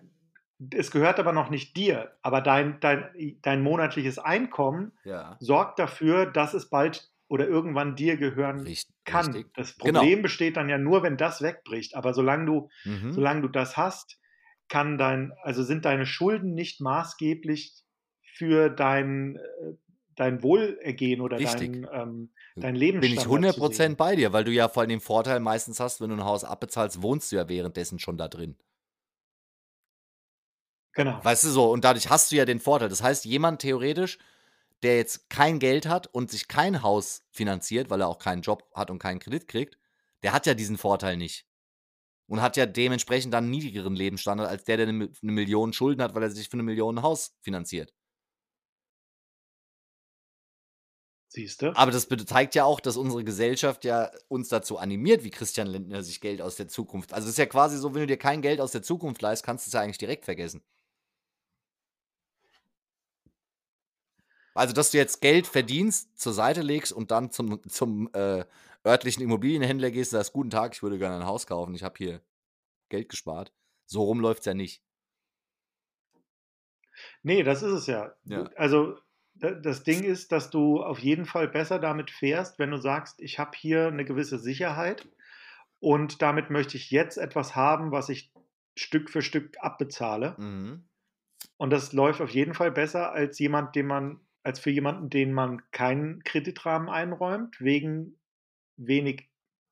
es gehört aber noch nicht dir, aber dein, dein, dein monatliches Einkommen ja. sorgt dafür, dass es bald oder irgendwann dir gehören richtig, kann. Richtig. Das genau. Problem genau. besteht dann ja nur, wenn das wegbricht. Aber solange du, mhm. solange du das hast, kann dein, also sind deine Schulden nicht maßgeblich für dein, äh, dein Wohlergehen oder dein, ähm, dein Lebensstandard. Bin ich 100% bei dir, weil du ja vor allem den Vorteil meistens hast, wenn du ein Haus abbezahlst, wohnst du ja währenddessen schon da drin. Genau. Weißt du so, und dadurch hast du ja den Vorteil. Das heißt, jemand theoretisch, der jetzt kein Geld hat und sich kein Haus finanziert, weil er auch keinen Job hat und keinen Kredit kriegt, der hat ja diesen Vorteil nicht. Und hat ja dementsprechend dann einen niedrigeren Lebensstandard als der, der eine, eine Million Schulden hat, weil er sich für eine Million ein Haus finanziert. Siehst du? Aber das zeigt ja auch, dass unsere Gesellschaft ja uns dazu animiert, wie Christian Lindner sich Geld aus der Zukunft. Also es ist ja quasi so, wenn du dir kein Geld aus der Zukunft leist, kannst du es ja eigentlich direkt vergessen. Also, dass du jetzt Geld verdienst, zur Seite legst und dann zum, zum äh, örtlichen Immobilienhändler gehst und sagst, guten Tag, ich würde gerne ein Haus kaufen, ich habe hier Geld gespart. So rum läuft es ja nicht. Nee, das ist es ja. ja. Also das Ding ist, dass du auf jeden Fall besser damit fährst, wenn du sagst, ich habe hier eine gewisse Sicherheit und damit möchte ich jetzt etwas haben, was ich Stück für Stück abbezahle. Mhm. Und das läuft auf jeden Fall besser als jemand, den man, als für jemanden, den man keinen Kreditrahmen einräumt, wegen wenig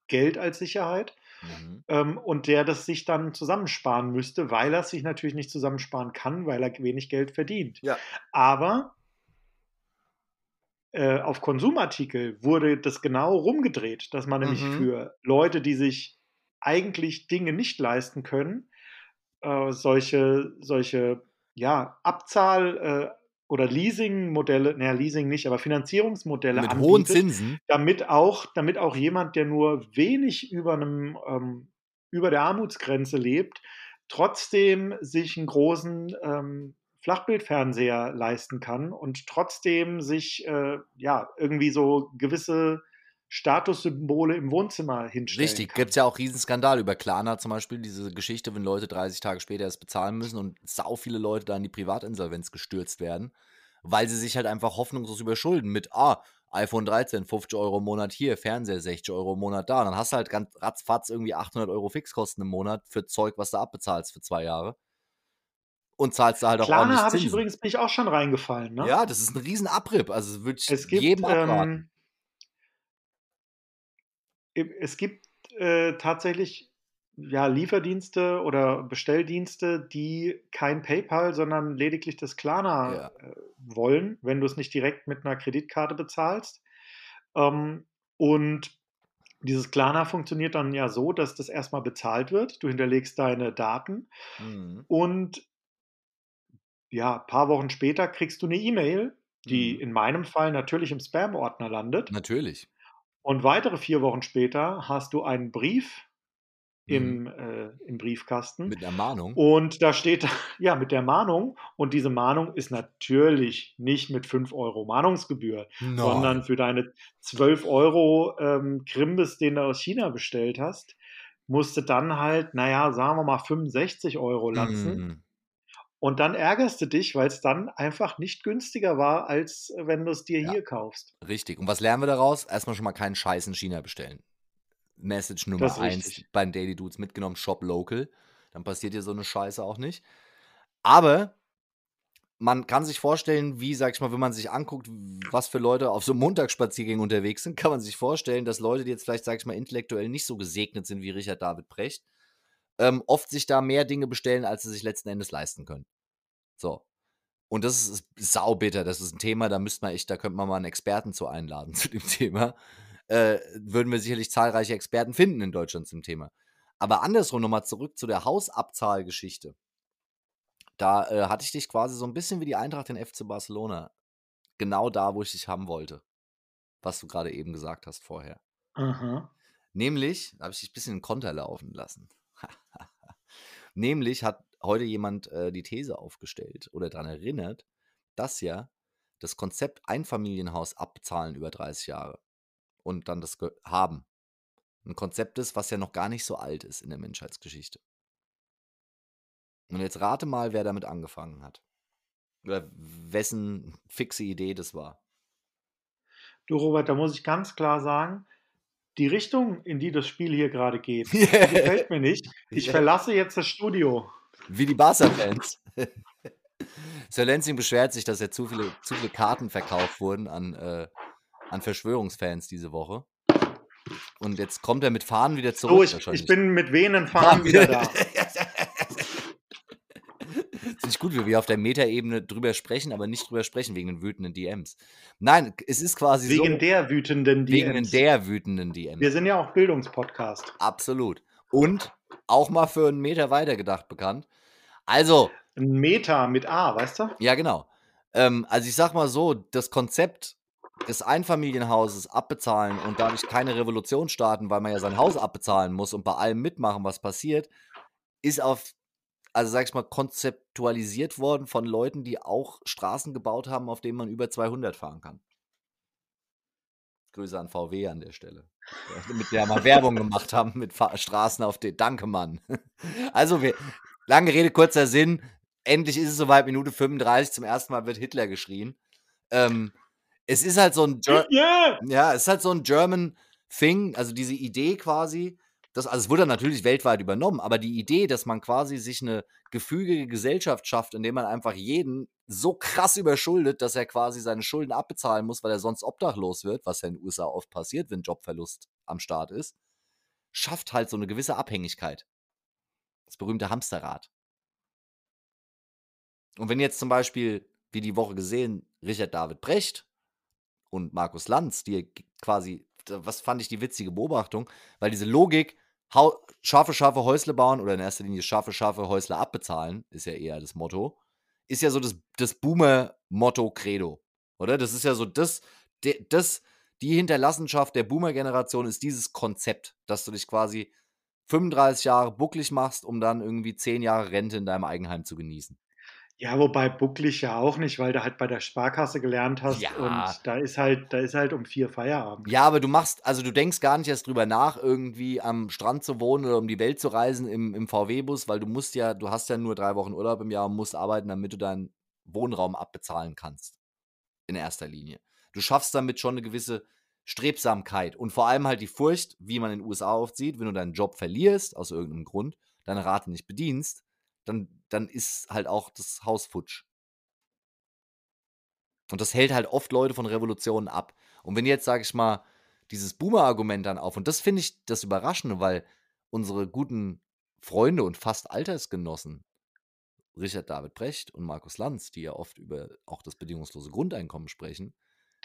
Geld als Sicherheit. Mhm. Ähm, und der das sich dann zusammensparen müsste, weil er sich natürlich nicht zusammensparen kann, weil er wenig Geld verdient. Ja. Aber äh, auf Konsumartikel wurde das genau rumgedreht, dass man nämlich mhm. für Leute, die sich eigentlich Dinge nicht leisten können, äh, solche, solche ja, Abzahl- äh, oder Leasing-Modelle, naja, Leasing nicht, aber Finanzierungsmodelle mit anbietet, hohen Zinsen, damit auch, damit auch jemand, der nur wenig über einem ähm, über der Armutsgrenze lebt, trotzdem sich einen großen ähm, Flachbildfernseher leisten kann und trotzdem sich äh, ja irgendwie so gewisse Statussymbole im Wohnzimmer hinstellen Richtig, gibt es ja auch Riesenskandal über Klarna zum Beispiel, diese Geschichte, wenn Leute 30 Tage später es bezahlen müssen und sau viele Leute da in die Privatinsolvenz gestürzt werden, weil sie sich halt einfach hoffnungslos überschulden mit, ah, iPhone 13, 50 Euro im Monat hier, Fernseher 60 Euro im Monat da. Und dann hast du halt ganz ratzfatz irgendwie 800 Euro Fixkosten im Monat für Zeug, was du abbezahlst für zwei Jahre und zahlst da halt auch Klarna habe ich übrigens bin ich auch schon reingefallen. Ne? Ja, das ist ein riesen Abrieb. Also würde ich es gibt, jedem abraten. Ähm, es gibt äh, tatsächlich ja, Lieferdienste oder Bestelldienste, die kein PayPal, sondern lediglich das Klarna ja. äh, wollen, wenn du es nicht direkt mit einer Kreditkarte bezahlst. Ähm, und dieses Klarna funktioniert dann ja so, dass das erstmal bezahlt wird. Du hinterlegst deine Daten mhm. und ja, ein paar Wochen später kriegst du eine E-Mail, die mhm. in meinem Fall natürlich im Spam-Ordner landet. Natürlich. Und weitere vier Wochen später hast du einen Brief im, mhm. äh, im Briefkasten. Mit der Mahnung. Und da steht, ja, mit der Mahnung. Und diese Mahnung ist natürlich nicht mit 5 Euro Mahnungsgebühr, Nein. sondern für deine 12 Euro ähm, Krimbis, den du aus China bestellt hast, musste dann halt, naja, sagen wir mal 65 Euro latzen. Mm. Und dann ärgerst du dich, weil es dann einfach nicht günstiger war, als wenn du es dir ja, hier kaufst. Richtig. Und was lernen wir daraus? Erstmal schon mal keinen Scheiß in China bestellen. Message Nummer eins beim Daily Dudes mitgenommen, Shop Local. Dann passiert dir so eine Scheiße auch nicht. Aber man kann sich vorstellen, wie, sag ich mal, wenn man sich anguckt, was für Leute auf so Montagsspaziergängen unterwegs sind, kann man sich vorstellen, dass Leute, die jetzt vielleicht, sag ich mal, intellektuell nicht so gesegnet sind wie Richard David Precht, ähm, oft sich da mehr Dinge bestellen, als sie sich letzten Endes leisten können. So. Und das ist, saubitter. Das ist ein Thema, da müsste man echt, da könnte man mal einen Experten zu einladen zu dem Thema. Äh, würden wir sicherlich zahlreiche Experten finden in Deutschland zum Thema. Aber andersrum nochmal zurück zu der Hausabzahlgeschichte. Da äh, hatte ich dich quasi so ein bisschen wie die Eintracht in FC Barcelona. Genau da, wo ich dich haben wollte. Was du gerade eben gesagt hast vorher. Aha. Nämlich, da habe ich dich ein bisschen in Konter laufen lassen. Nämlich hat heute jemand äh, die These aufgestellt oder daran erinnert, dass ja das Konzept Einfamilienhaus abzahlen über 30 Jahre und dann das haben ein Konzept ist, was ja noch gar nicht so alt ist in der Menschheitsgeschichte. Und jetzt rate mal, wer damit angefangen hat. Oder wessen fixe Idee das war. Du, Robert, da muss ich ganz klar sagen, die Richtung, in die das Spiel hier gerade geht, gefällt mir nicht. Ich verlasse jetzt das Studio. Wie die Barca-Fans. Sir Lansing beschwert sich, dass ja zu viele, zu viele Karten verkauft wurden an, äh, an Verschwörungsfans diese Woche. Und jetzt kommt er mit Fahnen wieder zurück. Oh, ich, ich bin mit wehenden Fahnen wieder da. Finde ich gut, wie wir auf der Metaebene drüber sprechen, aber nicht drüber sprechen wegen den wütenden DMs. Nein, es ist quasi wegen so. Wegen der wütenden DMs. Wegen der wütenden DMs. Wir sind ja auch Bildungspodcast. Absolut. Und auch mal für einen Meter weitergedacht bekannt. Also. Ein Meter mit A, weißt du? Ja, genau. Ähm, also ich sag mal so, das Konzept des Einfamilienhauses abbezahlen und dadurch keine Revolution starten, weil man ja sein Haus abbezahlen muss und bei allem mitmachen, was passiert, ist auf also sag ich mal, konzeptualisiert worden von Leuten, die auch Straßen gebaut haben, auf denen man über 200 fahren kann. Grüße an VW an der Stelle. mit der wir Werbung gemacht haben mit Fa Straßen auf den. Danke, Mann. Also, wir, lange Rede, kurzer Sinn. Endlich ist es soweit, Minute 35. Zum ersten Mal wird Hitler geschrien. Ähm, es ist halt so ein. Ger yeah. Ja, es ist halt so ein German Thing, also diese Idee quasi, das, also es wurde natürlich weltweit übernommen, aber die Idee, dass man quasi sich eine gefügige Gesellschaft schafft, indem man einfach jeden so krass überschuldet, dass er quasi seine Schulden abbezahlen muss, weil er sonst obdachlos wird, was ja in den USA oft passiert, wenn Jobverlust am Start ist, schafft halt so eine gewisse Abhängigkeit. Das berühmte Hamsterrad. Und wenn jetzt zum Beispiel, wie die Woche gesehen, Richard David Brecht und Markus Lanz, die quasi, was fand ich die witzige Beobachtung, weil diese Logik, scharfe, scharfe Häusle bauen oder in erster Linie scharfe, scharfe Häusle abbezahlen, ist ja eher das Motto, ist ja so das, das Boomer-Motto-Credo, oder? Das ist ja so das, das, die Hinterlassenschaft der Boomer-Generation ist dieses Konzept, dass du dich quasi 35 Jahre bucklig machst, um dann irgendwie 10 Jahre Rente in deinem Eigenheim zu genießen. Ja, wobei bucklig ja auch nicht, weil du halt bei der Sparkasse gelernt hast ja. und da ist halt, da ist halt um vier Feierabend. Ja, aber du machst, also du denkst gar nicht erst drüber nach, irgendwie am Strand zu wohnen oder um die Welt zu reisen im, im VW-Bus, weil du musst ja, du hast ja nur drei Wochen Urlaub im Jahr und musst arbeiten, damit du deinen Wohnraum abbezahlen kannst. In erster Linie. Du schaffst damit schon eine gewisse Strebsamkeit und vor allem halt die Furcht, wie man in den USA oft sieht, wenn du deinen Job verlierst, aus irgendeinem Grund, deine Rate nicht bedienst, dann, dann ist halt auch das Haus futsch. Und das hält halt oft Leute von Revolutionen ab. Und wenn jetzt, sage ich mal, dieses Boomer-Argument dann auf, und das finde ich das Überraschende, weil unsere guten Freunde und fast Altersgenossen, Richard David Brecht und Markus Lanz, die ja oft über auch das bedingungslose Grundeinkommen sprechen,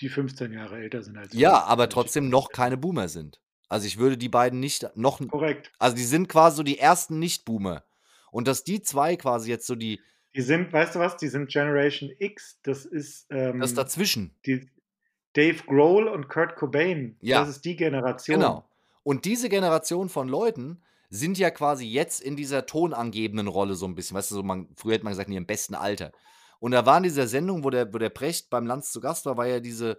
die 15 Jahre älter sind als Ja, aber trotzdem noch keine Boomer sind. Also ich würde die beiden nicht noch. Korrekt. Also die sind quasi so die ersten Nicht-Boomer. Und dass die zwei quasi jetzt so die. Die sind, weißt du was, die sind Generation X, das ist. Ähm, das dazwischen. Die, Dave Grohl und Kurt Cobain. Ja. Das ist die Generation. Genau. Und diese Generation von Leuten sind ja quasi jetzt in dieser tonangebenden Rolle so ein bisschen. Weißt du, so man, früher hätte man gesagt, in ihrem besten Alter. Und da war in dieser Sendung, wo der, wo der Precht beim Lanz zu Gast war, war ja diese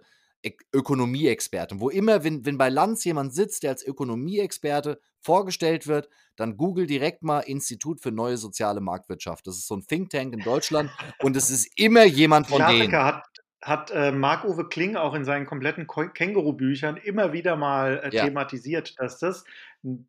Ökonomieexpertin. Wo immer, wenn, wenn bei Lanz jemand sitzt, der als Ökonomieexperte vorgestellt wird, dann google direkt mal Institut für neue soziale Marktwirtschaft. Das ist so ein Think Tank in Deutschland und es ist immer jemand von Klassiker denen. Hat, hat äh, Marc-Uwe Kling auch in seinen kompletten Känguru-Büchern immer wieder mal äh, ja. thematisiert, dass das ein,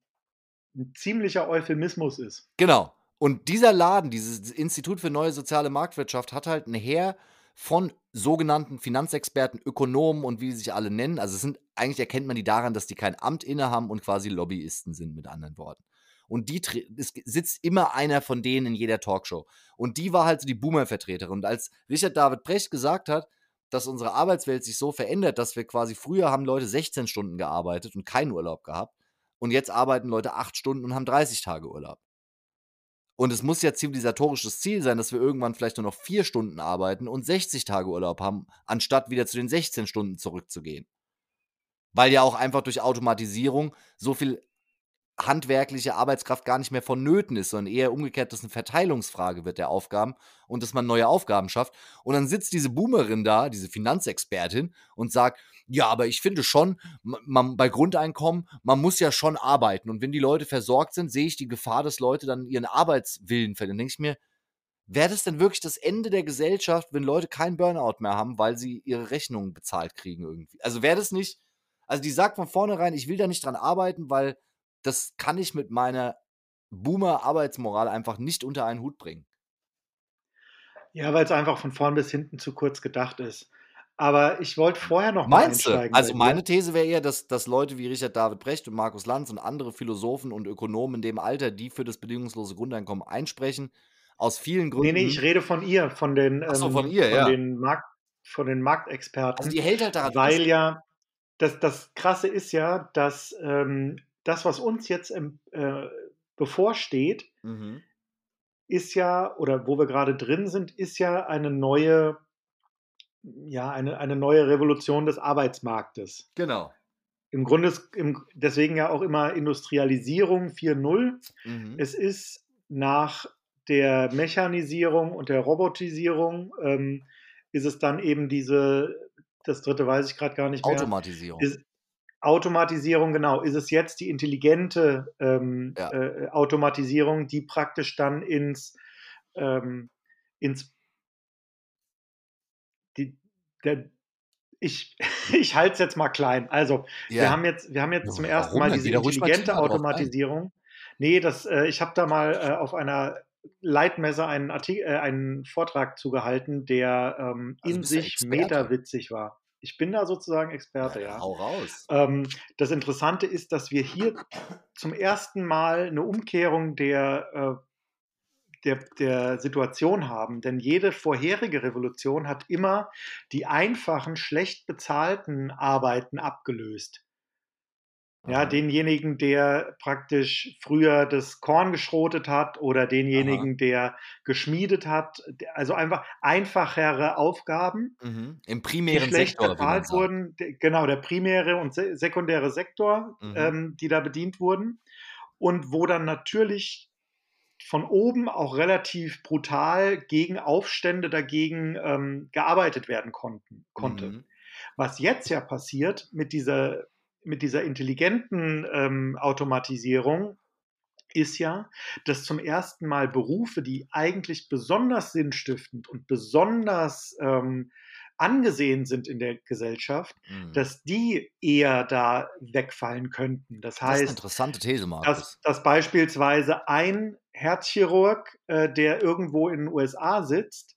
ein ziemlicher Euphemismus ist. Genau. Und dieser Laden, dieses Institut für neue soziale Marktwirtschaft, hat halt ein Heer von sogenannten Finanzexperten, Ökonomen und wie sie sich alle nennen. Also sind, eigentlich erkennt man die daran, dass die kein Amt innehaben und quasi Lobbyisten sind, mit anderen Worten. Und die es sitzt immer einer von denen in jeder Talkshow. Und die war halt so die Boomer-Vertreterin. Und als Richard David Brecht gesagt hat, dass unsere Arbeitswelt sich so verändert, dass wir quasi früher haben Leute 16 Stunden gearbeitet und keinen Urlaub gehabt. Und jetzt arbeiten Leute 8 Stunden und haben 30 Tage Urlaub. Und es muss ja zivilisatorisches Ziel sein, dass wir irgendwann vielleicht nur noch 4 Stunden arbeiten und 60 Tage Urlaub haben, anstatt wieder zu den 16 Stunden zurückzugehen. Weil ja auch einfach durch Automatisierung so viel handwerkliche Arbeitskraft gar nicht mehr vonnöten ist, sondern eher umgekehrt, dass eine Verteilungsfrage wird der Aufgaben und dass man neue Aufgaben schafft. Und dann sitzt diese Boomerin da, diese Finanzexpertin, und sagt, ja, aber ich finde schon, man, bei Grundeinkommen, man muss ja schon arbeiten. Und wenn die Leute versorgt sind, sehe ich die Gefahr, dass Leute dann ihren Arbeitswillen verlieren. Denke ich mir, wäre das denn wirklich das Ende der Gesellschaft, wenn Leute keinen Burnout mehr haben, weil sie ihre Rechnungen bezahlt kriegen irgendwie? Also wäre das nicht, also die sagt von vornherein, ich will da nicht dran arbeiten, weil das kann ich mit meiner Boomer-Arbeitsmoral einfach nicht unter einen Hut bringen. Ja, weil es einfach von vorn bis hinten zu kurz gedacht ist. Aber ich wollte vorher noch mal Meinst du? Also meine These wäre eher, dass, dass Leute wie Richard David Brecht und Markus Lanz und andere Philosophen und Ökonomen in dem Alter, die für das bedingungslose Grundeinkommen einsprechen, aus vielen Gründen. Nee, nee, ich rede von ihr, von den, Ach so, ähm, von ihr, von ja. den, Markt, von den Marktexperten. Also die hält halt daran weil ja, das, das Krasse ist ja, dass ähm, das, was uns jetzt im, äh, bevorsteht, Mhm. ist ja, oder wo wir gerade drin sind, ist ja eine neue, ja, eine, eine neue Revolution des Arbeitsmarktes. Genau. Im Grunde ist im, deswegen ja auch immer Industrialisierung 4.0. Mhm. Es ist nach der Mechanisierung und der Robotisierung, ähm, ist es dann eben diese, das dritte weiß ich gerade gar nicht mehr. Automatisierung. Ist, Automatisierung, genau. Ist es jetzt die intelligente ähm, Ja. äh, Automatisierung, die praktisch dann ins, ähm, ins die, der, ich, ich halte es jetzt mal klein. Also, wir ja. haben jetzt, wir haben jetzt Ja, zum ersten Mal diese mal intelligente drauf ein. Automatisierung. Nee, das, äh, ich habe da mal äh, auf einer Leitmesse einen, Artikel, äh, einen Vortrag zugehalten, der ähm, Also in sich meterwitzig war. Ich bin da sozusagen Experte, ja, ja. Hau raus. Ähm, das Interessante ist, dass wir hier zum ersten Mal eine Umkehrung der, äh, der, der Situation haben. Denn jede vorherige Revolution hat immer die einfachen, schlecht bezahlten Arbeiten abgelöst. Ja, Aha. denjenigen, der praktisch früher das Korn geschrotet hat oder denjenigen, der geschmiedet hat. Also einfach einfachere Aufgaben Mhm. Im die primären schlecht Sektor, bezahlt wurden, de- genau, der primäre und se sekundäre Sektor, Mhm. ähm, die da bedient wurden. Und wo dann natürlich von oben auch relativ brutal gegen Aufstände dagegen ähm, gearbeitet werden konnten, konnte. Mhm. Was jetzt ja passiert mit dieser, mit dieser intelligenten ähm, Automatisierung, ist ja, dass zum ersten Mal Berufe, die eigentlich besonders sinnstiftend und besonders ähm, angesehen sind in der Gesellschaft, Mhm. dass die eher da wegfallen könnten. Das Das ist eine heißt, interessante These, dass, Markus. dass beispielsweise ein Herzchirurg, äh, der irgendwo in den USA sitzt,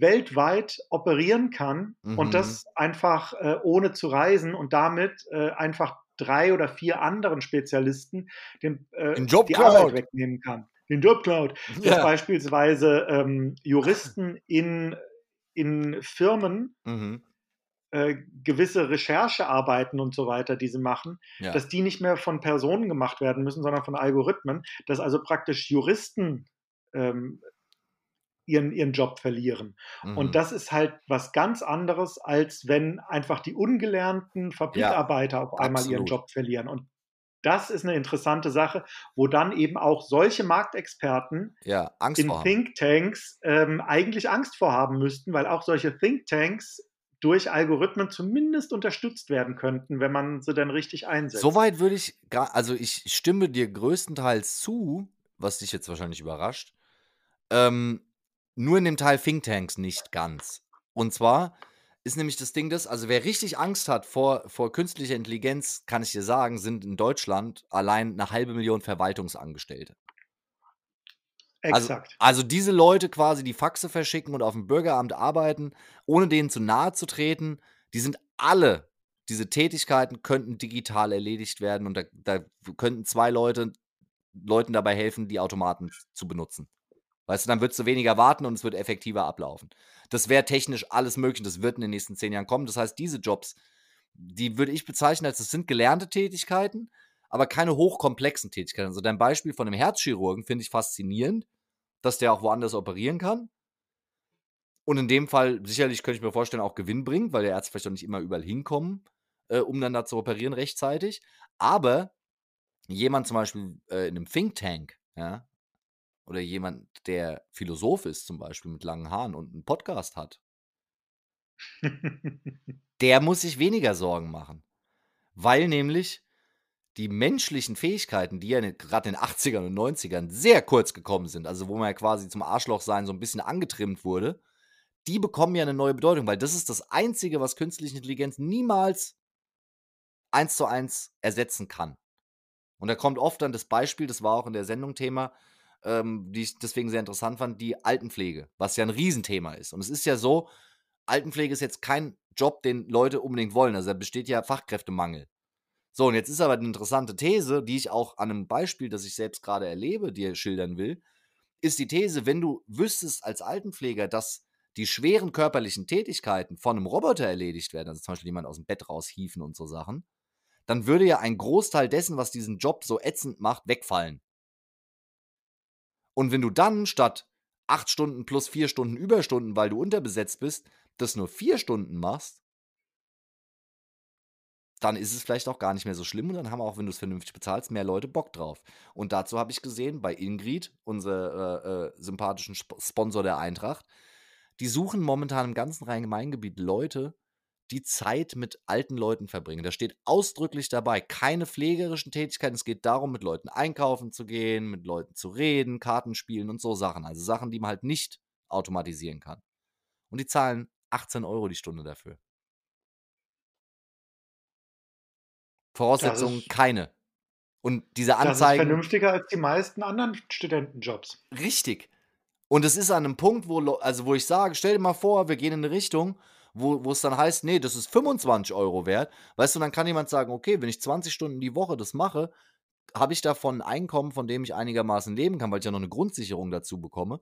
weltweit operieren kann Mhm. und das einfach äh, ohne zu reisen und damit äh, einfach drei oder vier anderen Spezialisten den, äh, Den Job die klaut. Arbeit wegnehmen kann. Den Job klaut. Dass Ja. beispielsweise ähm, Juristen in, in Firmen Mhm. äh, gewisse Recherchearbeiten und so weiter, die sie machen, Ja. dass die nicht mehr von Personen gemacht werden müssen, sondern von Algorithmen, dass also praktisch Juristen ähm, ihren, ihren Job verlieren. Mhm. Und das ist halt was ganz anderes, als wenn einfach die ungelernten Fabrikarbeiter auf einmal ihren absolut. Job verlieren. Und das ist eine interessante Sache, wo dann eben auch solche Marktexperten ja, Angst in. Thinktanks ähm, eigentlich Angst vorhaben müssten, weil auch solche Thinktanks durch Algorithmen zumindest unterstützt werden könnten, wenn man sie dann richtig einsetzt. Soweit würde ich, also ich stimme dir größtenteils zu, was dich jetzt wahrscheinlich überrascht. Ähm, nur in dem Teil Thinktanks nicht ganz. Und zwar ist nämlich das Ding das, also wer richtig Angst hat vor, vor künstlicher Intelligenz, kann ich dir sagen, sind in Deutschland allein eine halbe Million Verwaltungsangestellte. Also, Exakt. also diese Leute quasi, die Faxe verschicken und auf dem Bürgeramt arbeiten, ohne denen zu nahe zu treten, die sind alle, diese Tätigkeiten könnten digital erledigt werden und da, da könnten zwei Leute Leuten dabei helfen, die Automaten zu benutzen. Weißt du, dann würdest du weniger warten und es wird effektiver ablaufen. Das wäre technisch alles möglich, das wird in den nächsten zehn Jahren kommen. Das heißt, diese Jobs, die würde ich bezeichnen als, das sind gelernte Tätigkeiten, aber keine hochkomplexen Tätigkeiten. Also dein Beispiel von einem Herzchirurgen finde ich faszinierend, dass der auch woanders operieren kann. Und in dem Fall sicherlich könnte ich mir vorstellen, auch Gewinn bringt, weil der Ärzte vielleicht auch nicht immer überall hinkommen, äh, um dann da zu operieren rechtzeitig. Aber jemand zum Beispiel äh, in einem Think Tank, ja, oder jemand, der Philosoph ist, zum Beispiel mit langen Haaren und einen Podcast hat, der muss sich weniger Sorgen machen. Weil nämlich die menschlichen Fähigkeiten, die ja gerade in den 80ern und 90ern sehr kurz gekommen sind, also wo man ja quasi zum Arschloch sein so ein bisschen angetrimmt wurde, die bekommen ja eine neue Bedeutung, weil das ist das Einzige, was künstliche Intelligenz niemals eins zu eins ersetzen kann. Und da kommt oft dann das Beispiel, das war auch in der Sendung Thema, ähm, die ich deswegen sehr interessant fand, die Altenpflege, was ja ein Riesenthema ist. Und es ist ja so, Altenpflege ist jetzt kein Job, den Leute unbedingt wollen. Also da besteht ja Fachkräftemangel. So, und jetzt ist aber eine interessante These, die ich auch an einem Beispiel, das ich selbst gerade erlebe, dir schildern will, ist die These, wenn du wüsstest als Altenpfleger, dass die schweren körperlichen Tätigkeiten von einem Roboter erledigt werden, also zum Beispiel jemand aus dem Bett raushieven und so Sachen, dann würde ja ein Großteil dessen, was diesen Job so ätzend macht, wegfallen. Und wenn du dann statt acht Stunden plus vier Stunden Überstunden, weil du unterbesetzt bist, das nur vier Stunden machst, dann ist es vielleicht auch gar nicht mehr so schlimm und dann haben auch, wenn du es vernünftig bezahlst, mehr Leute Bock drauf. Und dazu habe ich gesehen, bei Ingrid, unser äh, äh, sympathischen Sp Sponsor der Eintracht, die suchen momentan im ganzen Rhein-Main-Gebiet Leute, die Zeit mit alten Leuten verbringen. Da steht ausdrücklich dabei, keine pflegerischen Tätigkeiten. Es geht darum, mit Leuten einkaufen zu gehen, mit Leuten zu reden, Karten spielen und so Sachen. Also Sachen, die man halt nicht automatisieren kann. Und die zahlen 18 Euro die Stunde dafür. Voraussetzungen keine. Und diese Anzeigen. Das ist vernünftiger als die meisten anderen Studentenjobs. Richtig. Und es ist an einem Punkt, wo, also wo ich sage, stell dir mal vor, wir gehen in eine Richtung, wo, es dann heißt, nee, das ist 25 Euro wert. Weißt du, dann kann jemand sagen, okay, wenn ich 20 Stunden die Woche das mache, habe ich davon ein Einkommen, von dem ich einigermaßen leben kann, weil ich ja noch eine Grundsicherung dazu bekomme.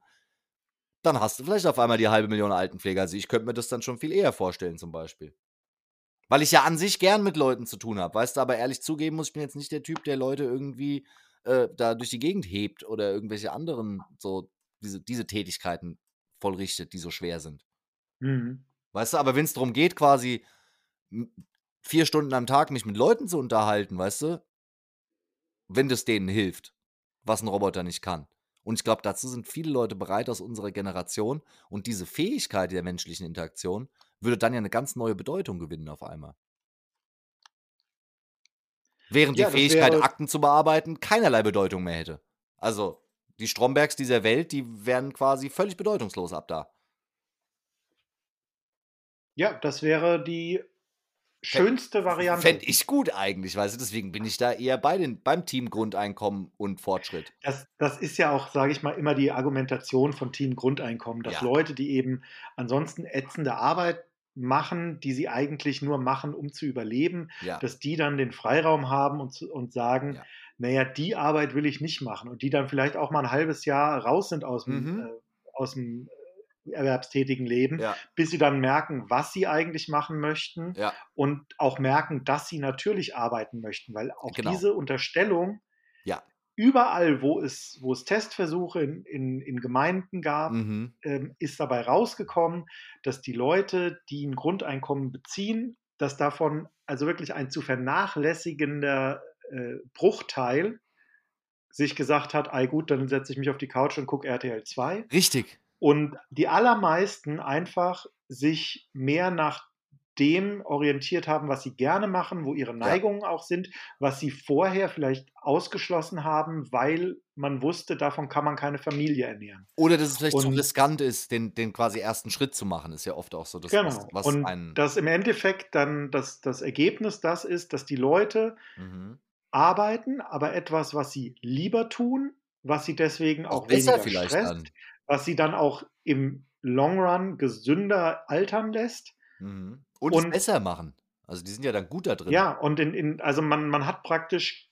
Dann hast du vielleicht auf einmal die halbe Million Altenpfleger. Also ich könnte mir das dann schon viel eher vorstellen, zum Beispiel. Weil ich ja an sich gern mit Leuten zu tun habe. Weißt du, aber ehrlich zugeben muss, ich bin jetzt nicht der Typ, der Leute irgendwie äh, da durch die Gegend hebt oder irgendwelche anderen so diese, diese Tätigkeiten vollrichtet, die so schwer sind. Mhm. Weißt du, aber wenn es darum geht, quasi vier Stunden am Tag mich mit Leuten zu unterhalten, weißt du, wenn das denen hilft, was ein Roboter nicht kann. Und ich glaube, dazu sind viele Leute bereit aus unserer Generation und diese Fähigkeit der menschlichen Interaktion würde dann ja eine ganz neue Bedeutung gewinnen auf einmal. Während ja, die Fähigkeit, Akten zu bearbeiten, keinerlei Bedeutung mehr hätte. Also, die Strombergs dieser Welt, die wären quasi völlig bedeutungslos ab da. Ja, das wäre die schönste Variante. Fände ich gut eigentlich, weißt du, deswegen bin ich da eher bei den, beim Team Grundeinkommen und Fortschritt. Das, das ist ja auch, sage ich mal, immer die Argumentation von Team Grundeinkommen, dass ja. Leute, die eben ansonsten ätzende Arbeit machen, die sie eigentlich nur machen, um zu überleben, ja. dass die dann den Freiraum haben und, und sagen, ja. naja, die Arbeit will ich nicht machen und die dann vielleicht auch mal ein halbes Jahr raus sind aus dem, mhm. äh, aus dem erwerbstätigen Leben, ja. bis sie dann merken, was sie eigentlich machen möchten ja. und auch merken, dass sie natürlich arbeiten möchten, weil auch genau. diese Unterstellung ja. überall, wo es, wo es Testversuche in, in, in Gemeinden gab, mhm. ähm, ist dabei rausgekommen, dass die Leute, die ein Grundeinkommen beziehen, dass davon also wirklich ein zu vernachlässigender äh, Bruchteil sich gesagt hat, ei gut, dann setze ich mich auf die Couch und gucke RTL 2. Richtig. Und die allermeisten einfach sich mehr nach dem orientiert haben, was sie gerne machen, wo ihre Neigungen ja. auch sind, was sie vorher vielleicht ausgeschlossen haben, weil man wusste, davon kann man keine Familie ernähren. Oder dass es vielleicht und, zu riskant ist, den, den quasi ersten Schritt zu machen, ist ja oft auch so das, genau. was, was und einen. Dass im Endeffekt dann das, das Ergebnis das ist, dass die Leute mhm. arbeiten, aber etwas, was sie lieber tun, was sie deswegen auch, auch besser vielleicht stresst, dann was sie dann auch im Long Run gesünder altern lässt. Mhm. Und, und es besser machen. Also die sind ja dann gut da drin. Ja, und in, in, also man, man hat praktisch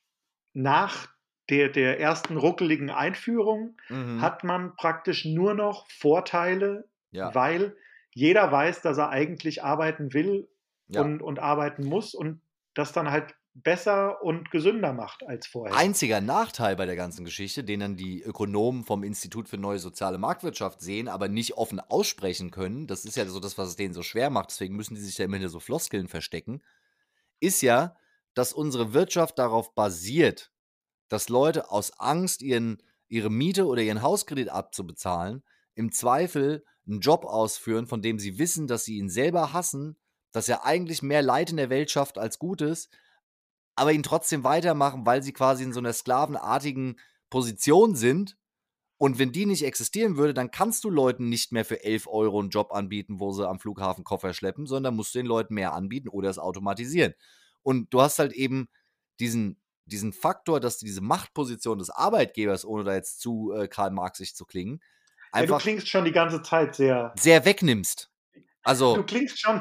nach der, der ersten ruckeligen Einführung mhm. hat man praktisch nur noch Vorteile, ja. weil jeder weiß, dass er eigentlich arbeiten will ja. und, und arbeiten muss und das dann halt besser und gesünder macht als vorher. Einziger Nachteil bei der ganzen Geschichte, den dann die Ökonomen vom Institut für neue soziale Marktwirtschaft sehen, aber nicht offen aussprechen können, das ist ja so das, was es denen so schwer macht, deswegen müssen die sich da immer hinter so Floskeln verstecken, ist ja, dass unsere Wirtschaft darauf basiert, dass Leute aus Angst, ihren, ihre Miete oder ihren Hauskredit abzubezahlen, im Zweifel einen Job ausführen, von dem sie wissen, dass sie ihn selber hassen, dass er eigentlich mehr Leid in der Welt schafft als Gutes, aber ihn trotzdem weitermachen, weil sie quasi in so einer sklavenartigen Position sind. Und wenn die nicht existieren würde, dann kannst du Leuten nicht mehr für 11 Euro einen Job anbieten, wo sie am Flughafen Koffer schleppen, sondern musst du den Leuten mehr anbieten oder es automatisieren. Und du hast halt eben diesen, diesen Faktor, dass du diese Machtposition des Arbeitgebers, ohne da jetzt zu äh, Karl Marxig zu klingen, einfach. Ja, du klingst schon die ganze Zeit sehr. Sehr wegnimmst. Also. Du klingst schon,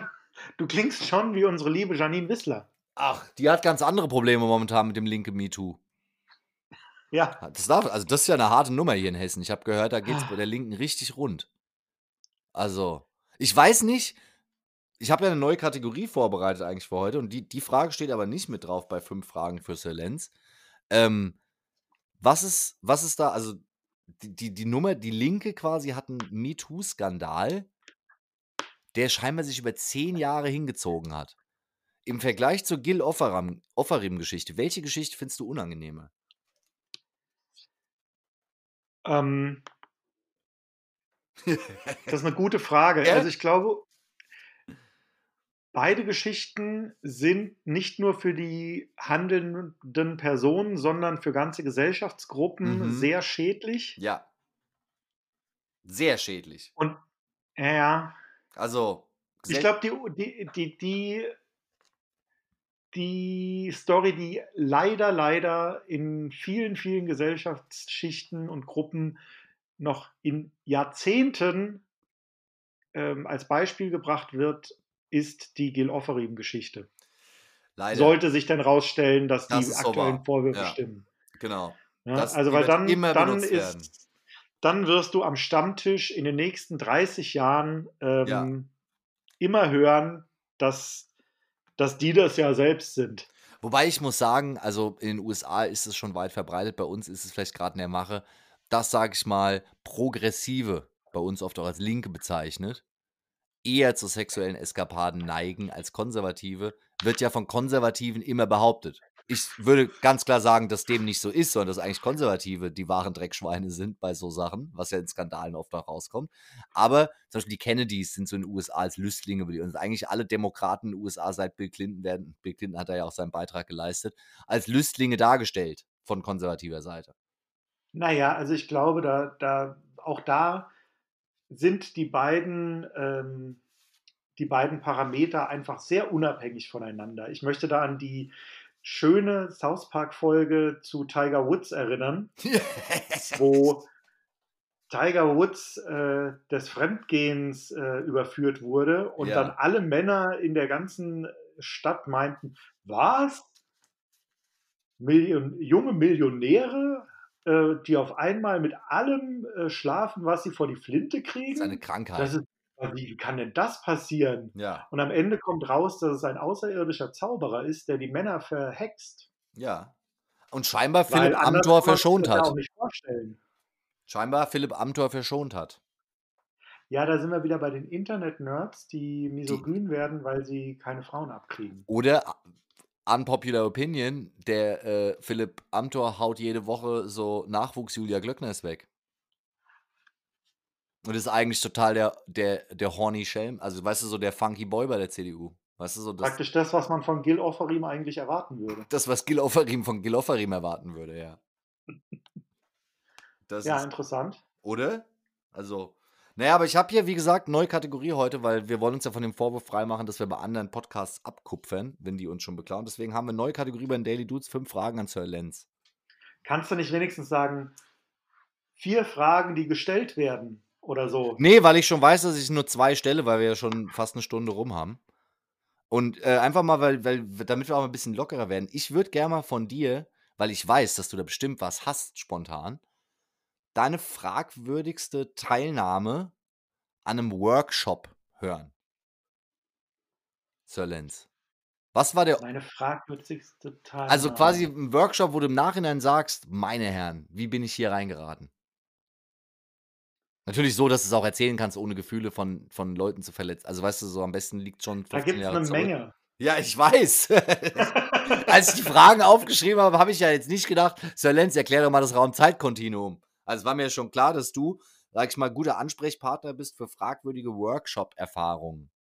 du klingst schon wie unsere liebe Janine Wissler. Ach, die hat ganz andere Probleme momentan mit dem linke MeToo. Ja. Das darf, also das ist ja eine harte Nummer hier in Hessen. Ich habe gehört, da geht es bei der Linken richtig rund. Also, ich weiß nicht, ich habe ja eine neue Kategorie vorbereitet eigentlich für heute und die, die Frage steht aber nicht mit drauf bei fünf Fragen für Sir Lenz. Ähm, was ist, was ist da, also die, die, die Nummer, die Linke quasi hat einen MeToo-Skandal, der scheinbar sich über zehn Jahre hingezogen hat. Im Vergleich zur Gil Offarim-Geschichte, welche Geschichte findest du unangenehmer? Ähm, das ist eine gute Frage. Ja? Also ich glaube, beide Geschichten sind nicht nur für die handelnden Personen, sondern für ganze Gesellschaftsgruppen mhm. sehr schädlich. Ja. Sehr schädlich. Und ja. Also. Ich glaube, die, die, die, die, die Story, die leider, leider in vielen, vielen Gesellschaftsschichten und Gruppen noch in Jahrzehnten ähm, als Beispiel gebracht wird, ist die Gil Offerim-Geschichte. Sollte sich dann rausstellen, dass das die aktuellen so Vorwürfe ja. stimmen. Genau. Ja, also, weil dann, dann ist, dann wirst du am Stammtisch in den nächsten 30 Jahren ähm, ja. immer hören, dass, dass die das ja selbst sind. Wobei ich muss sagen, also in den USA ist es schon weit verbreitet, bei uns ist es vielleicht gerade in der Mache, dass, sage ich mal, Progressive, bei uns oft auch als Linke bezeichnet, eher zu sexuellen Eskapaden neigen als Konservative, wird ja von Konservativen immer behauptet. Ich würde ganz klar sagen, dass dem nicht so ist, sondern dass eigentlich Konservative die wahren Dreckschweine sind bei so Sachen, was ja in Skandalen oft auch rauskommt. Aber zum Beispiel die Kennedys sind so in den USA als Lüstlinge und eigentlich alle Demokraten in den USA seit Bill Clinton werden, Bill Clinton hat da ja auch seinen Beitrag geleistet, als Lüstlinge dargestellt von konservativer Seite. Naja, also ich glaube, da, da auch da sind die beiden, ähm, die beiden Parameter einfach sehr unabhängig voneinander. Ich möchte da an die schöne South Park-Folge zu Tiger Woods erinnern, wo Tiger Woods äh, des Fremdgehens äh, überführt wurde und ja. dann alle Männer in der ganzen Stadt meinten, was? Million, junge Millionäre äh, die auf einmal mit allem äh, schlafen, was sie vor die Flinte kriegen. Das ist eine Krankheit. Das ist, wie kann denn das passieren? Ja. Und am Ende kommt raus, dass es ein außerirdischer Zauberer ist, der die Männer verhext. Ja. Und scheinbar Philipp Amthor verschont hat. Auch nicht vorstellen. Scheinbar Philipp Amthor verschont hat. Ja, da sind wir wieder bei den Internet-Nerds, die misogyn die, werden, weil sie keine Frauen abkriegen. Oder unpopular opinion, der äh, Philipp Amthor haut jede Woche so Nachwuchs Julia Glöckners weg. Und ist eigentlich total der, der, der horny Schelm. Also, weißt du, so der funky Boy bei der CDU. Weißt du, so das, Praktisch das, was man von Gil Offerim eigentlich erwarten würde. Das, was Gil Offerim von Gil Offerim erwarten würde, ja. ja, ist, interessant. Oder? Also, naja, aber ich habe hier, wie gesagt, neue Kategorie heute, weil wir wollen uns ja von dem Vorwurf freimachen, dass wir bei anderen Podcasts abkupfern, wenn die uns schon beklauen. Deswegen haben wir eine neue Kategorie bei den Daily Dudes, fünf Fragen an Sir Lenz. Kannst du nicht wenigstens sagen, vier Fragen, die gestellt werden oder so? Nee, weil ich schon weiß, dass ich nur zwei stelle, weil wir ja schon fast eine Stunde rum haben. Und äh, einfach mal, weil, weil, damit wir auch ein bisschen lockerer werden. Ich würde gerne mal von dir, weil ich weiß, dass du da bestimmt was hast, spontan, deine fragwürdigste Teilnahme an einem Workshop hören? Sir Lenz. Was war der. Meine fragwürdigste Teilnahme. Also quasi ein Workshop, wo du im Nachhinein sagst, meine Herren, wie bin ich hier reingeraten? Natürlich so, dass du es auch erzählen kannst, ohne Gefühle von, von Leuten zu verletzen. Also weißt du, so am besten liegt schon 15 Da gibt es eine zurück. Menge. Ja, ich weiß. Als ich die Fragen aufgeschrieben habe, habe ich ja jetzt nicht gedacht, Sir Lenz, erklär doch mal das Raum-Zeit-Kontinuum. Also es war mir schon klar, dass du, sag ich mal, guter Ansprechpartner bist für fragwürdige Workshop-Erfahrungen.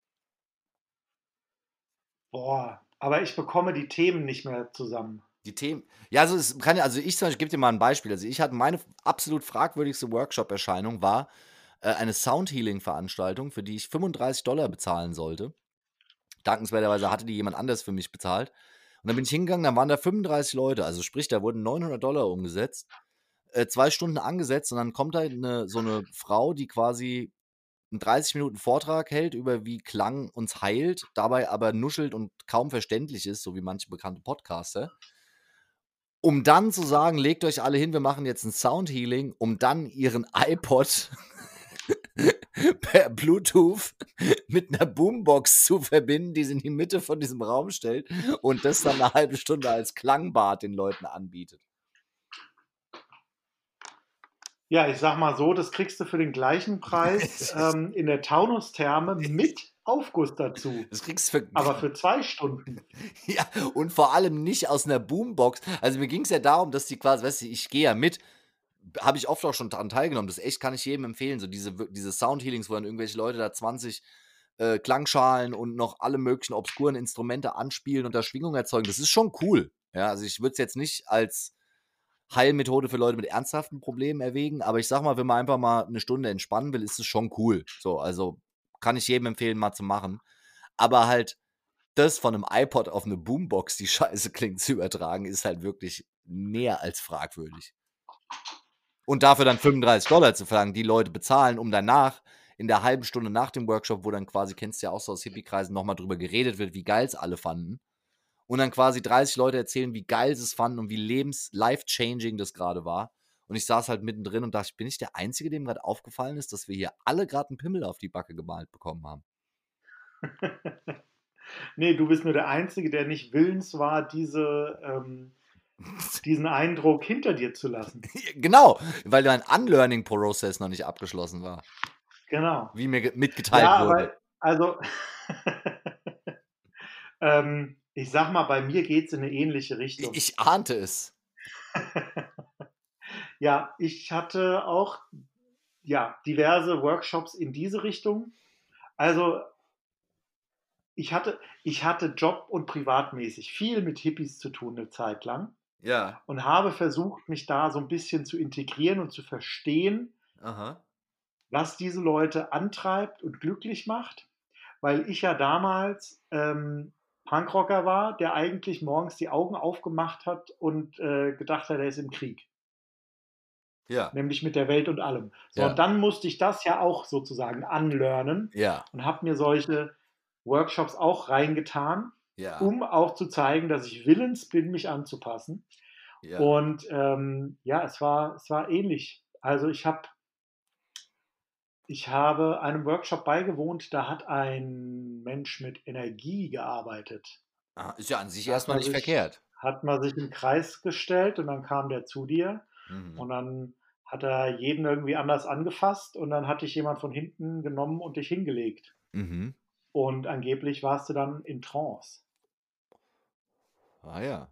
Boah, aber ich bekomme die Themen nicht mehr zusammen. Die Themen. Ja, also es kann also ich zum Beispiel, gebe dir mal ein Beispiel. Also ich hatte meine absolut fragwürdigste Workshop-Erscheinung war äh, eine Soundhealing-Veranstaltung, für die ich 35 Dollar bezahlen sollte. Dankenswerterweise hatte die jemand anders für mich bezahlt. Und dann bin ich hingegangen, dann waren da 35 Leute. Also sprich, da wurden 900 Dollar umgesetzt. Äh, zwei Stunden angesetzt und dann kommt da eine, so eine Frau, die quasi einen 30 Minuten Vortrag hält über wie Klang uns heilt, dabei aber nuschelt und kaum verständlich ist, so wie manche bekannte Podcaster. Um dann zu sagen, legt euch alle hin, wir machen jetzt ein Soundhealing, um dann ihren iPod per Bluetooth mit einer Boombox zu verbinden, die sie in die Mitte von diesem Raum stellt und das dann eine halbe Stunde als Klangbad den Leuten anbietet. Ja, ich sag mal so, das kriegst du für den gleichen Preis ähm, in der Taunustherme mit Aufguss dazu. Das kriegst du für. Aber für zwei Stunden. ja, und vor allem nicht aus einer Boombox. Also mir ging es ja darum, dass die quasi, weißt du, ich gehe ja mit, habe ich oft auch schon daran teilgenommen. Das echt kann ich jedem empfehlen. So diese, diese Soundhealings, wo dann irgendwelche Leute da 20 äh, Klangschalen und noch alle möglichen obskuren Instrumente anspielen und da Schwingung erzeugen. Das ist schon cool. Ja, also ich würde es jetzt nicht als Heilmethode für Leute mit ernsthaften Problemen erwägen, aber ich sag mal, wenn man einfach mal eine Stunde entspannen will, ist es schon cool. So, also kann ich jedem empfehlen, mal zu machen. Aber halt das von einem iPod auf eine Boombox, die scheiße klingt, zu übertragen, ist halt wirklich mehr als fragwürdig. Und dafür dann 35 Dollar zu verlangen, die Leute bezahlen, um danach in der halben Stunde nach dem Workshop, wo dann quasi, kennst du ja auch so aus Hippie-Kreisen, nochmal drüber geredet wird, wie geil es alle fanden. Und dann quasi 30 Leute erzählen, wie geil sie es fanden und wie lebens-, life-changing das gerade war. Und ich saß halt mittendrin und dachte, bin ich der Einzige, dem gerade aufgefallen ist, dass wir hier alle gerade einen Pimmel auf die Backe gemalt bekommen haben? nee, du bist nur der Einzige, der nicht willens war, diese, ähm, diesen Eindruck hinter dir zu lassen. genau, weil dein Unlearning-Prozess noch nicht abgeschlossen war. Genau. Wie mir mitgeteilt ja, wurde. Aber, also, ähm, ich sag mal, bei mir geht es in eine ähnliche Richtung. Ich, ich ahnte es. Ja, ich hatte auch ja, diverse Workshops in diese Richtung. Also ich hatte, ich hatte Job- und privatmäßig viel mit Hippies zu tun eine Zeit lang. Ja. Und habe versucht, mich da so ein bisschen zu integrieren und zu verstehen, Aha. was diese Leute antreibt und glücklich macht. Weil ich ja damals ähm, Punkrocker war, der eigentlich morgens die Augen aufgemacht hat und äh, gedacht hat, er ist im Krieg. Ja. Nämlich mit der Welt und allem. So, Ja. und dann musste ich das ja auch sozusagen anlernen Ja, und habe mir solche Workshops auch reingetan, ja, um auch zu zeigen, dass ich willens bin, mich anzupassen. ja. Und ähm, ja, es war, es war ähnlich. Also ich habe ich habe einem Workshop beigewohnt, da hat ein Mensch mit Energie gearbeitet. Ah, ist ja an sich erstmal nicht sich, verkehrt. hat man sich im Kreis gestellt und dann kam der zu dir Mhm. und dann hat er jeden irgendwie anders angefasst und dann hat dich jemand von hinten genommen und dich hingelegt. Mhm. Und angeblich warst du dann in Trance. Ah ja.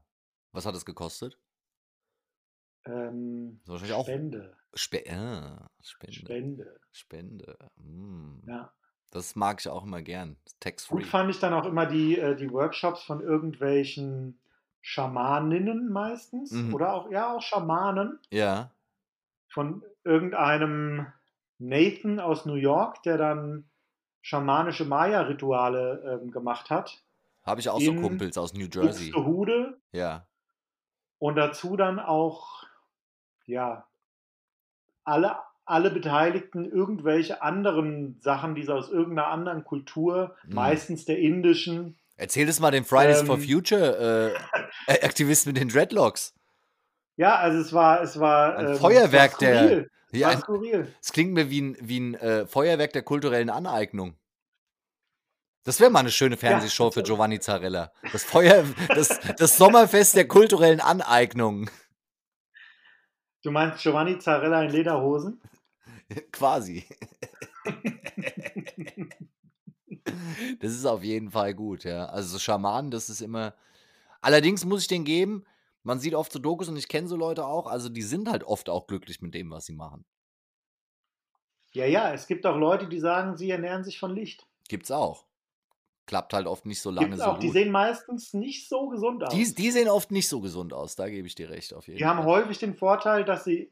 Was hat es gekostet? Ähm, wahrscheinlich auch Spende. Spe ah, Spende. Spende. Spende. Mm. Ja. Das mag ich auch immer gern. Gut Tax-free. fand ich dann auch immer die, äh, die Workshops von irgendwelchen Schamaninnen meistens. Mhm. Oder auch, ja, auch Schamanen. Ja. Von irgendeinem Nathan aus New York, der dann schamanische Maya-Rituale ähm, gemacht hat. Habe ich auch so Kumpels aus New Jersey. Buxtehude. Ja. Und dazu dann auch, ja, alle, alle Beteiligten irgendwelche anderen Sachen, die sie aus irgendeiner anderen Kultur, Mhm. meistens der indischen, Erzähl das mal den Fridays for ähm, Future äh, Aktivisten mit den Dreadlocks. ja, also es war, es war, Ein ähm, Feuerwerk war der. skurril. Es Ja, ein, es klingt mir wie ein, wie ein äh, Feuerwerk der kulturellen Aneignung. Das wäre mal eine schöne Ja, Fernsehshow für das- Giovanni Zarella. Das Feuer, das, das Sommerfest der kulturellen Aneignung. du meinst Giovanni Zarella in Lederhosen? Quasi. Das ist auf jeden Fall gut, ja. Also so Schamanen, das ist immer. Allerdings muss ich den geben, man sieht oft so Dokus und ich kenne so Leute auch, also die sind halt oft auch glücklich mit dem, was sie machen. Ja, ja, es gibt auch Leute, die sagen, sie ernähren sich von Licht. Gibt's auch. Klappt halt oft nicht so lange Gibt's so auch. Die gut. sehen meistens nicht so gesund aus. Die, die sehen oft nicht so gesund aus, da gebe ich dir recht, auf jeden Die haben Fall. häufig den Vorteil, dass sie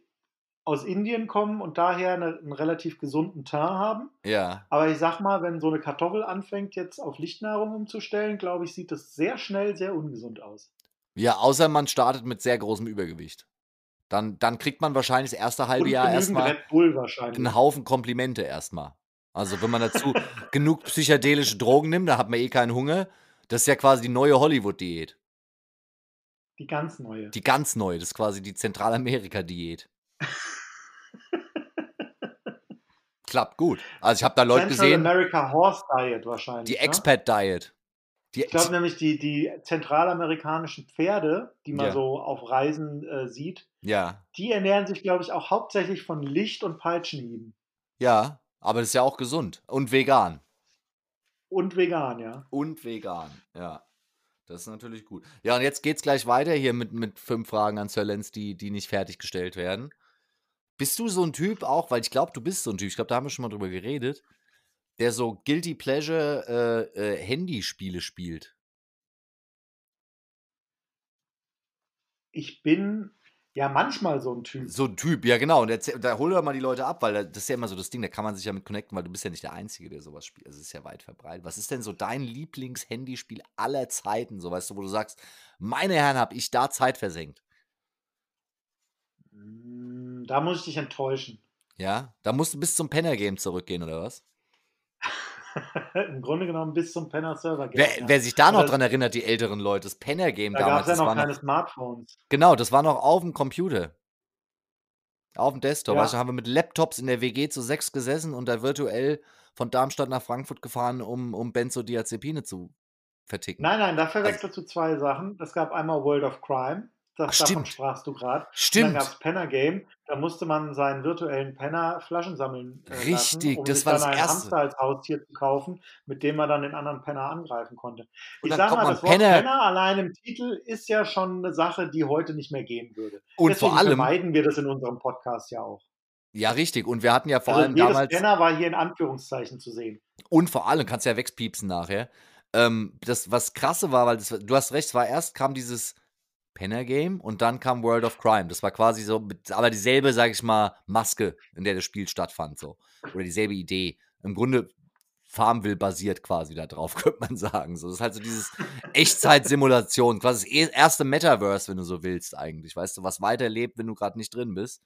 aus Indien kommen und daher eine, einen relativ gesunden Teint haben. Ja. Aber ich sag mal, wenn so eine Kartoffel anfängt, jetzt auf Lichtnahrung umzustellen, glaube ich, sieht das sehr schnell sehr ungesund aus. Ja, außer man startet mit sehr großem Übergewicht. Dann, dann kriegt man wahrscheinlich das erste halbe und Jahr erstmal einen Haufen Komplimente erstmal. Also wenn man dazu genug psychedelische Drogen nimmt, dann hat man eh keinen Hunger. Das ist ja quasi die neue Hollywood-Diät. Die ganz neue. Die ganz neue, das ist quasi die Zentralamerika-Diät. Klappt gut. Also ich habe da Leute Central gesehen. America Horse Diet wahrscheinlich. Die ne? Expat Diet. Die, ich glaube nämlich, die, die zentralamerikanischen Pferde, die man ja. so auf Reisen äh, sieht, ja. die ernähren sich, glaube ich, auch hauptsächlich von Licht und Peitschenhieben. Ja, aber das ist ja auch gesund und vegan. Und vegan, ja. Und vegan, ja. Das ist natürlich gut. Ja, und jetzt geht's gleich weiter hier mit, mit fünf Fragen an Sir Lenz, die, die nicht fertiggestellt werden. Bist du so ein Typ auch, weil ich glaube, du bist so ein Typ, ich glaube, da haben wir schon mal drüber geredet, der so Guilty Pleasure äh, äh, Handyspiele spielt? Ich bin ja manchmal so ein Typ. So ein Typ, ja genau. Und erzähl, da hol doch mal die Leute ab, weil das ist ja immer so das Ding, da kann man sich ja mit connecten, weil du bist ja nicht der Einzige, der sowas spielt. Das ist ja weit verbreitet. Was ist denn so dein Lieblings-Handyspiel aller Zeiten, so weißt du, wo du sagst, meine Herren, habe ich da Zeit versenkt? Hm, da muss ich dich enttäuschen. Ja, da musst du bis zum Penner-Game zurückgehen, oder was? Im Grunde genommen bis zum Penner-Server-Game. Wer, ja. wer, sich da noch dran erinnert, die älteren Leute, das Penner-Game da damals. Da gab es ja noch keine noch, Smartphones. Genau, das war noch auf dem Computer. Auf dem Desktop. Ja. Weißt du, haben wir mit Laptops in der WG zu sechs gesessen und da virtuell von Darmstadt nach Frankfurt gefahren, um, um Benzodiazepine zu verticken. Nein, nein, da verwechselst also, du zwei Sachen. Es gab einmal World of Crime das, Ach, davon sprachst du gerade. Stimmt. Und dann gab es Penner Game. Da musste man seinen virtuellen Penner Flaschen sammeln. Äh, Richtig, lassen, um das sich war dann das einen erste. Hamster als Haustier zu kaufen, mit dem man dann den anderen Penner angreifen konnte. Und ich dann sag kommt mal, das Wort Penner- Penner allein im Titel ist ja schon eine Sache, die heute nicht mehr gehen würde. Und Deswegen vor allem, vermeiden wir das in unserem Podcast ja auch. ja, richtig. Und wir hatten ja vor also allem jedes damals. Penner war hier in Anführungszeichen zu sehen. Und vor allem, kannst ja wegpiepsen nachher. Ähm, das, was krasse war, weil das, du hast recht, war erst kam dieses Penner Game und dann kam World of Crime. Das war quasi so, aber dieselbe, sag ich mal, Maske, in der das Spiel stattfand, so. Oder dieselbe Idee. Im Grunde Farmville basiert quasi da drauf, könnte man sagen. So, das ist halt so dieses Echtzeit-Simulation, quasi das e- erste Metaverse, wenn du so willst, eigentlich. Weißt du, was weiterlebt, wenn du gerade nicht drin bist.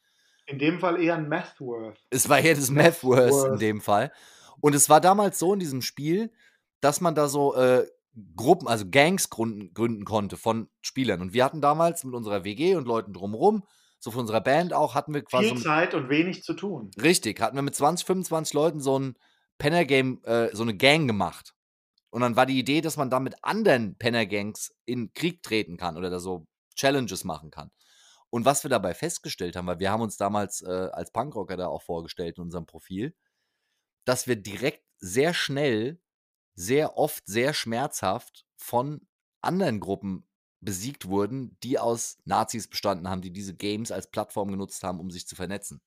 In dem Fall eher ein Mathworth. Es war eher das Mathverse in dem Fall. Und es war damals so in diesem Spiel, dass man da so äh, Gruppen, also Gangs gründen, gründen konnte von Spielern. Und wir hatten damals mit unserer WG und Leuten drumherum, so von unserer Band auch, hatten wir quasi. Viel Zeit und wenig zu tun. Richtig, hatten wir mit 20, 25 Leuten so ein Penner-Game, äh, so eine Gang gemacht. Und dann war die Idee, dass man da mit anderen Penner-Gangs in Krieg treten kann oder da so Challenges machen kann. Und was wir dabei festgestellt haben, weil wir haben uns damals äh, als Punkrocker da auch vorgestellt in unserem Profil, dass wir direkt sehr schnell sehr oft sehr schmerzhaft von anderen Gruppen besiegt wurden, die aus Nazis bestanden haben, die diese Games als Plattform genutzt haben, um sich zu vernetzen.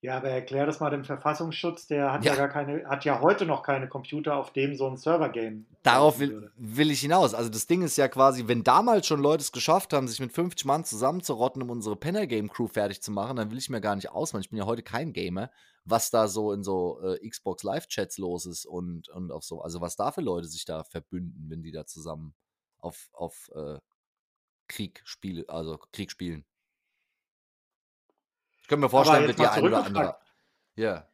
Ja, aber erklär das mal dem Verfassungsschutz, der hat ja. ja, gar keine, hat ja heute noch keine Computer, auf dem so ein Server-Game. Darauf will, will, ich hinaus. Also das Ding ist ja quasi, wenn damals schon Leute es geschafft haben, sich mit 50 Mann zusammenzurotten, um unsere Penner-Game-Crew fertig zu machen, dann will ich mir gar nicht ausmalen. Ich bin ja heute kein Gamer, was da so in so äh, Xbox Live-Chats los ist und, und auf so, also was da für Leute sich da verbünden, wenn die da zusammen auf, auf äh, Krieg spiele, also Krieg spielen. Ich könnte mir vorstellen, wird die ein oder andere. Ja.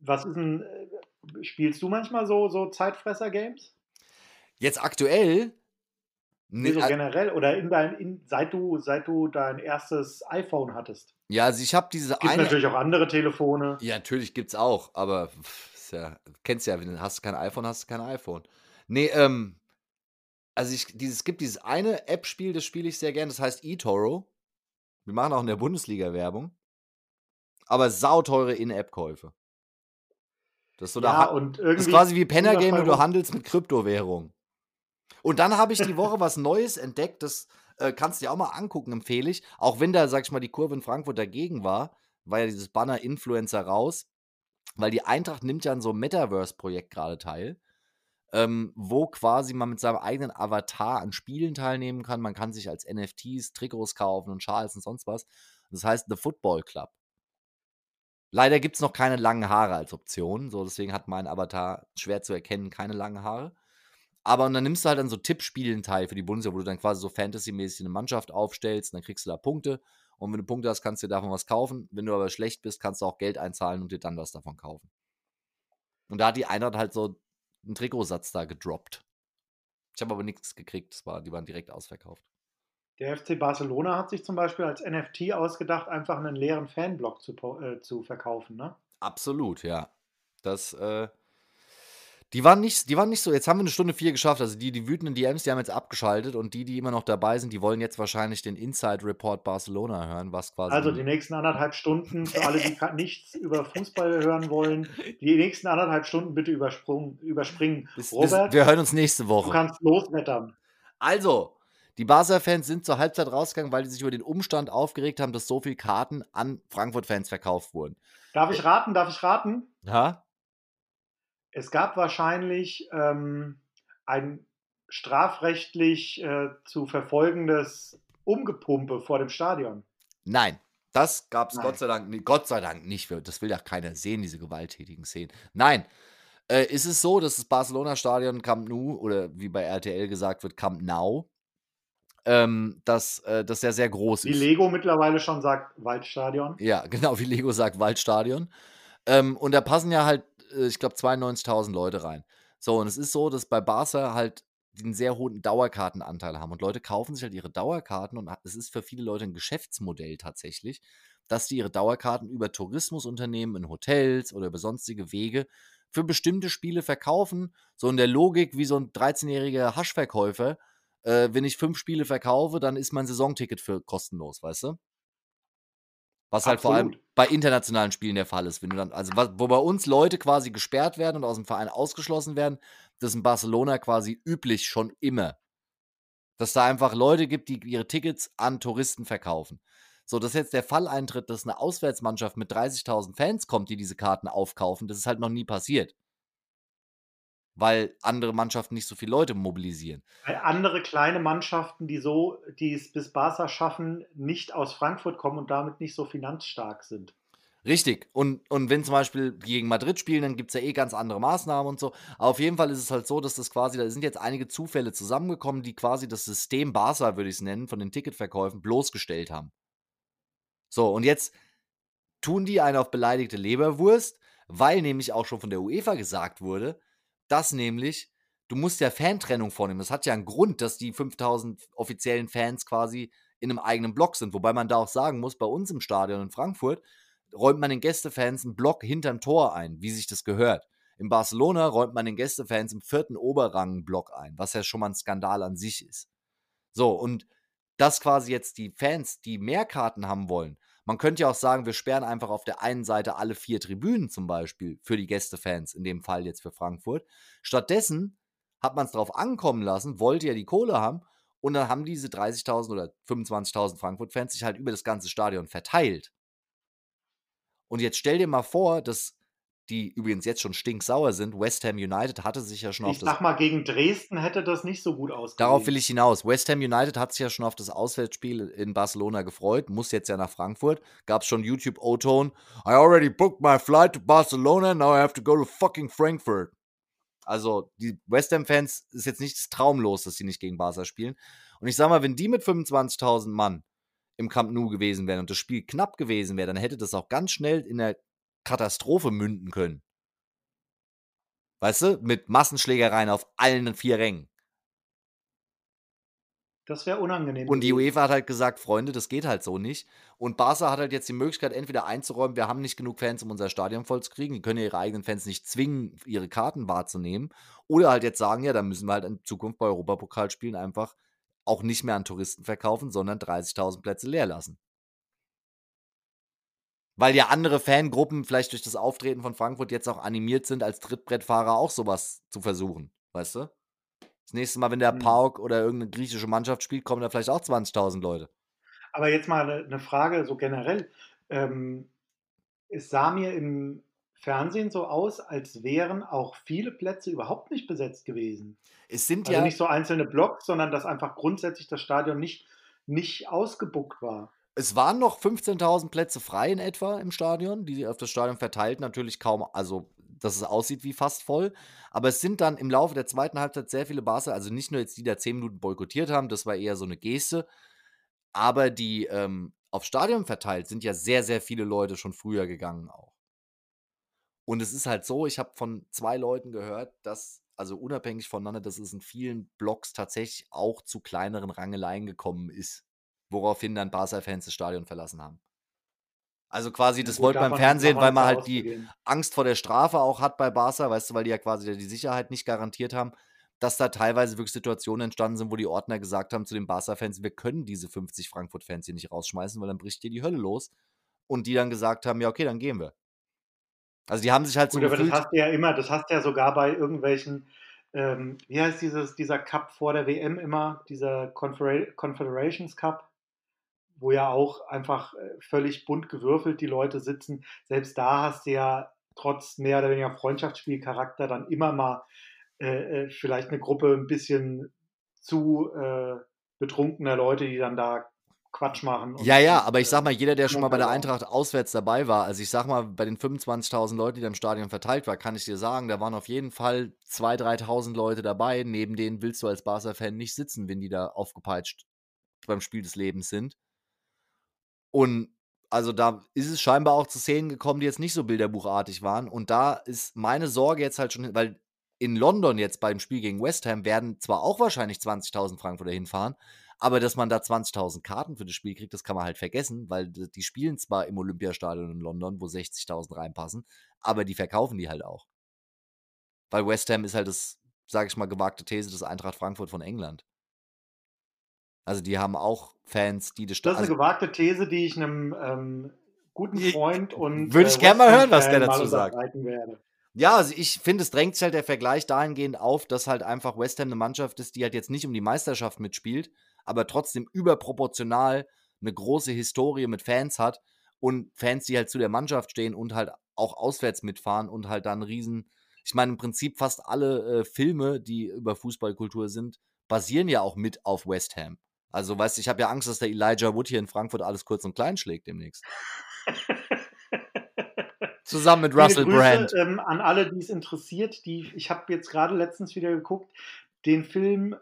Was ist denn, äh, spielst du manchmal so, so Zeitfresser-Games? Jetzt aktuell? Nee, so generell oder in dein, in, seit, du, seit du dein erstes iPhone hattest? Ja, also ich habe diese Gibt eine. natürlich auch andere Telefone. Ja, natürlich gibt es auch, aber pff, ja, kennst ja, wenn du hast kein iPhone, hast du kein iPhone. Nee, ähm, also ich, dieses, es gibt dieses eine App-Spiel, das spiele ich sehr gerne, das heißt eToro. Wir machen auch in der Bundesliga Werbung aber sauteure In-App-Käufe. Das ist so ja, der und irgendwie. Das ist quasi wie Penner Game du handelst mit Kryptowährung. Und dann habe ich die Woche was Neues entdeckt, das äh, kannst du dir auch mal angucken, empfehle ich. Auch wenn da, sag ich mal, die Kurve in Frankfurt dagegen war, war ja dieses Banner Influencer raus, weil die Eintracht nimmt ja an so einem Metaverse-Projekt gerade teil. ähm, wo quasi man mit seinem eigenen Avatar an Spielen teilnehmen kann. Man kann sich als NFTs Trikots kaufen und Schals und sonst was. Das heißt The Football Club. Leider gibt es noch keine langen Haare als Option. So, deswegen hat mein Avatar schwer zu erkennen, keine langen Haare. Aber und dann nimmst du halt an so Tippspielen teil für die Bundeswehr, wo du dann quasi so Fantasy-mäßig eine Mannschaft aufstellst, und dann kriegst du da Punkte. Und wenn du Punkte hast, kannst du dir davon was kaufen. Wenn du aber schlecht bist, kannst du auch Geld einzahlen und dir dann was davon kaufen. Und da hat die Einheit halt so einen Trikotsatz da gedroppt. Ich habe aber nichts gekriegt, das war, die waren direkt ausverkauft. Der FC Barcelona hat sich zum Beispiel als NFT ausgedacht, einfach einen leeren Fanblock zu, äh, zu verkaufen, ne? Absolut, ja. Das, äh, die waren, nicht, die waren nicht so, jetzt haben wir eine Stunde vier geschafft. Also die, die wütenden DMs, die haben jetzt abgeschaltet und die, die immer noch dabei sind, die wollen jetzt wahrscheinlich den Inside Report Barcelona hören, was quasi. Also die nächsten anderthalb Stunden, für alle, die nichts über Fußball hören wollen, die nächsten anderthalb Stunden bitte überspringen. Bis, Robert, bis, wir hören uns nächste Woche. Du kannst loswettern. Also, die Barca-Fans sind zur Halbzeit rausgegangen, weil die sich über den Umstand aufgeregt haben, dass so viele Karten an Frankfurt-Fans verkauft wurden. Darf ich raten? Darf ich raten? Ja. Es gab wahrscheinlich ähm, ein strafrechtlich äh, zu verfolgendes Umgepumpe vor dem Stadion. Nein, das gab es Gott sei Dank Gott sei Dank nicht. Das will ja keiner sehen, diese gewalttätigen Szenen. Nein, äh, ist es so, dass das Barcelona-Stadion Camp Nou oder wie bei RTL gesagt wird, Camp Nou, ähm, dass äh, das ja sehr groß ist. Wie Lego mittlerweile schon sagt, Waldstadion. Ja, genau, wie Lego sagt, Waldstadion. Ähm, und da passen ja halt ich glaube, 92.000 Leute rein. So, und es ist so, dass bei Barca halt einen sehr hohen Dauerkartenanteil haben. Und Leute kaufen sich halt ihre Dauerkarten und es ist für viele Leute ein Geschäftsmodell tatsächlich, dass die ihre Dauerkarten über Tourismusunternehmen in Hotels oder über sonstige Wege für bestimmte Spiele verkaufen. So in der Logik wie so ein 13-jähriger Haschverkäufer. Äh, wenn ich fünf Spiele verkaufe, dann ist mein Saisonticket für kostenlos, weißt du? Was halt vor allem bei internationalen Spielen der Fall ist. Wenn du dann, also wo bei uns Leute quasi gesperrt werden und aus dem Verein ausgeschlossen werden, das ist in Barcelona quasi üblich schon immer. Dass da einfach Leute gibt, die ihre Tickets an Touristen verkaufen. So, dass jetzt der Fall eintritt, dass eine Auswärtsmannschaft mit 30.000 Fans kommt, die diese Karten aufkaufen, das ist halt noch nie passiert weil andere Mannschaften nicht so viele Leute mobilisieren. Weil andere kleine Mannschaften, die so, die es bis Barca schaffen, nicht aus Frankfurt kommen und damit nicht so finanzstark sind. Richtig. Und, und wenn zum Beispiel gegen Madrid spielen, dann gibt es ja eh ganz andere Maßnahmen und so. Aber auf jeden Fall ist es halt so, dass das quasi, da sind jetzt einige Zufälle zusammengekommen, die quasi das System Barca, würde ich es nennen, von den Ticketverkäufen bloßgestellt haben. So, und jetzt tun die einen auf beleidigte Leberwurst, weil nämlich auch schon von der UEFA gesagt wurde, dass nämlich, du musst ja Fantrennung vornehmen. Das hat ja einen Grund, dass die 5000 offiziellen Fans quasi in einem eigenen Block sind. Wobei man da auch sagen muss, bei uns im Stadion in Frankfurt räumt man den Gästefans einen Block hinterm Tor ein, wie sich das gehört. In Barcelona räumt man den Gästefans im vierten Oberrang Block ein, was ja schon mal ein Skandal an sich ist. So, und dass quasi jetzt die Fans, die mehr Karten haben wollen, man könnte ja auch sagen, wir sperren einfach auf der einen Seite alle vier Tribünen zum Beispiel für die Gästefans, in dem Fall jetzt für Frankfurt. Stattdessen hat man es darauf ankommen lassen, wollte ja die Kohle haben und dann haben diese 30.000 oder 25.000 Frankfurt-Fans sich halt über das ganze Stadion verteilt. Und jetzt stell dir mal vor, dass die übrigens jetzt schon stinksauer sind. West Ham United hatte sich ja schon ich auf das. Ich sag mal, gegen Dresden hätte das nicht so gut ausgesehen. Darauf will ich hinaus. West Ham United hat sich ja schon auf das Auswärtsspiel in Barcelona gefreut, muss jetzt ja nach Frankfurt. Gab es schon YouTube O-Ton. I already booked my flight to Barcelona, now I have to go to fucking Frankfurt. Also, die West Ham-Fans ist jetzt nicht das traumlos, dass sie nicht gegen Barca spielen. Und ich sag mal, wenn die mit 25.000 Mann im Camp Nou gewesen wären und das Spiel knapp gewesen wäre, dann hätte das auch ganz schnell in der Katastrophe münden können. Weißt du? Mit Massenschlägereien auf allen vier Rängen. Das wäre unangenehm. Und die UEFA hat halt gesagt, Freunde, das geht halt so nicht. Und Barca hat halt jetzt die Möglichkeit, entweder einzuräumen, wir haben nicht genug Fans, um unser Stadion voll zu kriegen, die können ja ihre eigenen Fans nicht zwingen, ihre Karten wahrzunehmen. Oder halt jetzt sagen, ja, dann müssen wir halt in Zukunft bei Europapokalspielen einfach auch nicht mehr an Touristen verkaufen, sondern 30.000 Plätze leer lassen. Weil ja andere Fangruppen vielleicht durch das Auftreten von Frankfurt jetzt auch animiert sind, als Trittbrettfahrer auch sowas zu versuchen. Weißt du? Das nächste Mal, wenn der mhm. Pauk oder irgendeine griechische Mannschaft spielt, kommen da vielleicht auch 20.000 Leute. Aber jetzt mal eine, Frage so generell. Ähm, es sah mir im Fernsehen so aus, als wären auch viele Plätze überhaupt nicht besetzt gewesen. Es sind also ja nicht so einzelne Blocks, sondern dass einfach grundsätzlich das Stadion nicht, nicht ausgebuckt war. Es waren noch 15.000 Plätze frei in etwa im Stadion, die auf das Stadion verteilt. Natürlich kaum, also dass es aussieht wie fast voll. Aber es sind dann im Laufe der zweiten Halbzeit sehr viele Barca, also nicht nur jetzt die, die da 10 Minuten boykottiert haben, das war eher so eine Geste, aber die ähm, auf Stadion verteilt sind ja sehr, sehr viele Leute schon früher gegangen auch. Und es ist halt so, ich habe von zwei Leuten gehört, dass, also unabhängig voneinander, dass es in vielen Blogs tatsächlich auch zu kleineren Rangeleien gekommen ist, woraufhin dann Barca-Fans das Stadion verlassen haben. Also quasi, das ja, wollte beim Fernsehen, weil man halt die Angst vor der Strafe auch hat bei Barca, weißt du, weil die ja quasi die Sicherheit nicht garantiert haben, dass da teilweise wirklich Situationen entstanden sind, wo die Ordner gesagt haben zu den Barca-Fans, wir können diese 50 Frankfurt-Fans hier nicht rausschmeißen, weil dann bricht hier die Hölle los. Und die dann gesagt haben, ja, okay, dann gehen wir. Also die haben sich halt so Gut, aber das hast du ja immer, das hast du ja sogar bei irgendwelchen, ähm, wie heißt dieses, dieser Cup vor der WM immer, dieser Confeder Confederations Cup, wo ja auch einfach äh, völlig bunt gewürfelt die Leute sitzen. Selbst da hast du ja trotz mehr oder weniger Freundschaftsspielcharakter dann immer mal äh, äh, vielleicht eine Gruppe ein bisschen zu äh, betrunkener Leute, die dann da Quatsch machen. Ja, ja, aber ich sag mal, jeder, der schon mal bei der Eintracht auswärts dabei war, also ich sag mal, bei den 25.000 Leuten, die da im Stadion verteilt war, kann ich dir sagen, da waren auf jeden Fall 2.000, 3.000 Leute dabei, neben denen willst du als Barca-Fan nicht sitzen, wenn die da aufgepeitscht beim Spiel des Lebens sind. Und also da ist es scheinbar auch zu Szenen gekommen, die jetzt nicht so bilderbuchartig waren. Und da ist meine Sorge jetzt halt schon, weil in London jetzt beim Spiel gegen West Ham werden zwar auch wahrscheinlich 20.000 Frankfurter hinfahren, aber dass man da 20.000 Karten für das Spiel kriegt, das kann man halt vergessen, weil die spielen zwar im Olympiastadion in London, wo 60.000 reinpassen, aber die verkaufen die halt auch. Weil West Ham ist halt das, sage ich mal, gewagte These des Eintracht Frankfurt von England. Also die haben auch Fans, die das Das ist eine also gewagte These, die ich einem ähm, guten Freund und. Würde ich äh, gerne mal hören, was der dazu sagt. Werde. Ja, also ich finde, es drängt sich halt der Vergleich dahingehend auf, dass halt einfach West Ham eine Mannschaft ist, die halt jetzt nicht um die Meisterschaft mitspielt, aber trotzdem überproportional eine große Historie mit Fans hat und Fans, die halt zu der Mannschaft stehen und halt auch auswärts mitfahren und halt dann riesen. Ich meine, im Prinzip fast alle äh, Filme, die über Fußballkultur sind, basieren ja auch mit auf West Ham. Also, weißt du, ich habe ja Angst, dass der Elijah Wood hier in Frankfurt alles kurz und klein schlägt demnächst. Zusammen mit Russell Grüße, Brand. Ähm, an alle, die es interessiert, die, ich habe jetzt gerade letztens wieder geguckt, den Film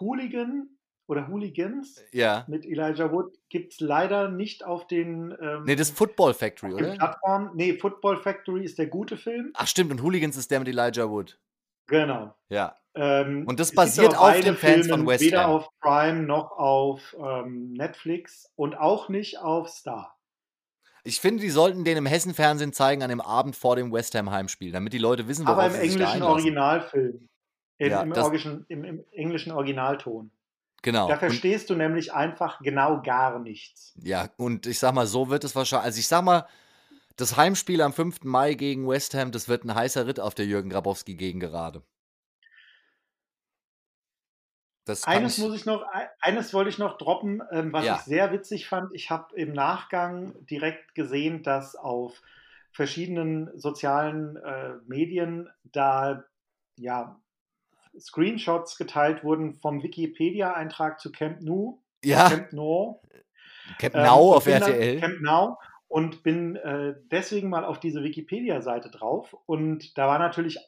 Hooligan oder Hooligans ja. mit Elijah Wood gibt es leider nicht auf den. Ähm, nee, das Football Factory, oder? Plattform. Nee, Football Factory ist der gute Film. Ach, stimmt, und Hooligans ist der mit Elijah Wood. Genau. Ja. Ähm, und das basiert auf den Fans Filmen, von West Ham. Weder auf Prime noch auf ähm, Netflix und auch nicht auf Star. Ich finde, die sollten den im Hessen-Fernsehen zeigen an dem Abend vor dem West Ham-Heimspiel, damit die Leute wissen, worauf Aber im englischen Originalfilm. Im, ja, im, Orgischen, im, im, englischen Originalton. Genau. Da verstehst und, du nämlich einfach genau gar nichts. Ja, und ich sag mal, so wird es wahrscheinlich. Also ich sag mal, das Heimspiel am 5. Mai gegen West Ham, das wird ein heißer Ritt auf der Jürgen Grabowski gegen gerade. eines ich muss ich noch, eines wollte ich noch droppen, ähm, was ja. ich sehr witzig fand. Ich habe im Nachgang direkt gesehen, dass auf verschiedenen sozialen äh, Medien da ja Screenshots geteilt wurden vom Wikipedia-Eintrag zu Camp Nou. Ja. Camp Nou. Camp Nou ähm, auf RTL. Camp Nou und bin äh, deswegen mal auf diese Wikipedia-Seite drauf und da war natürlich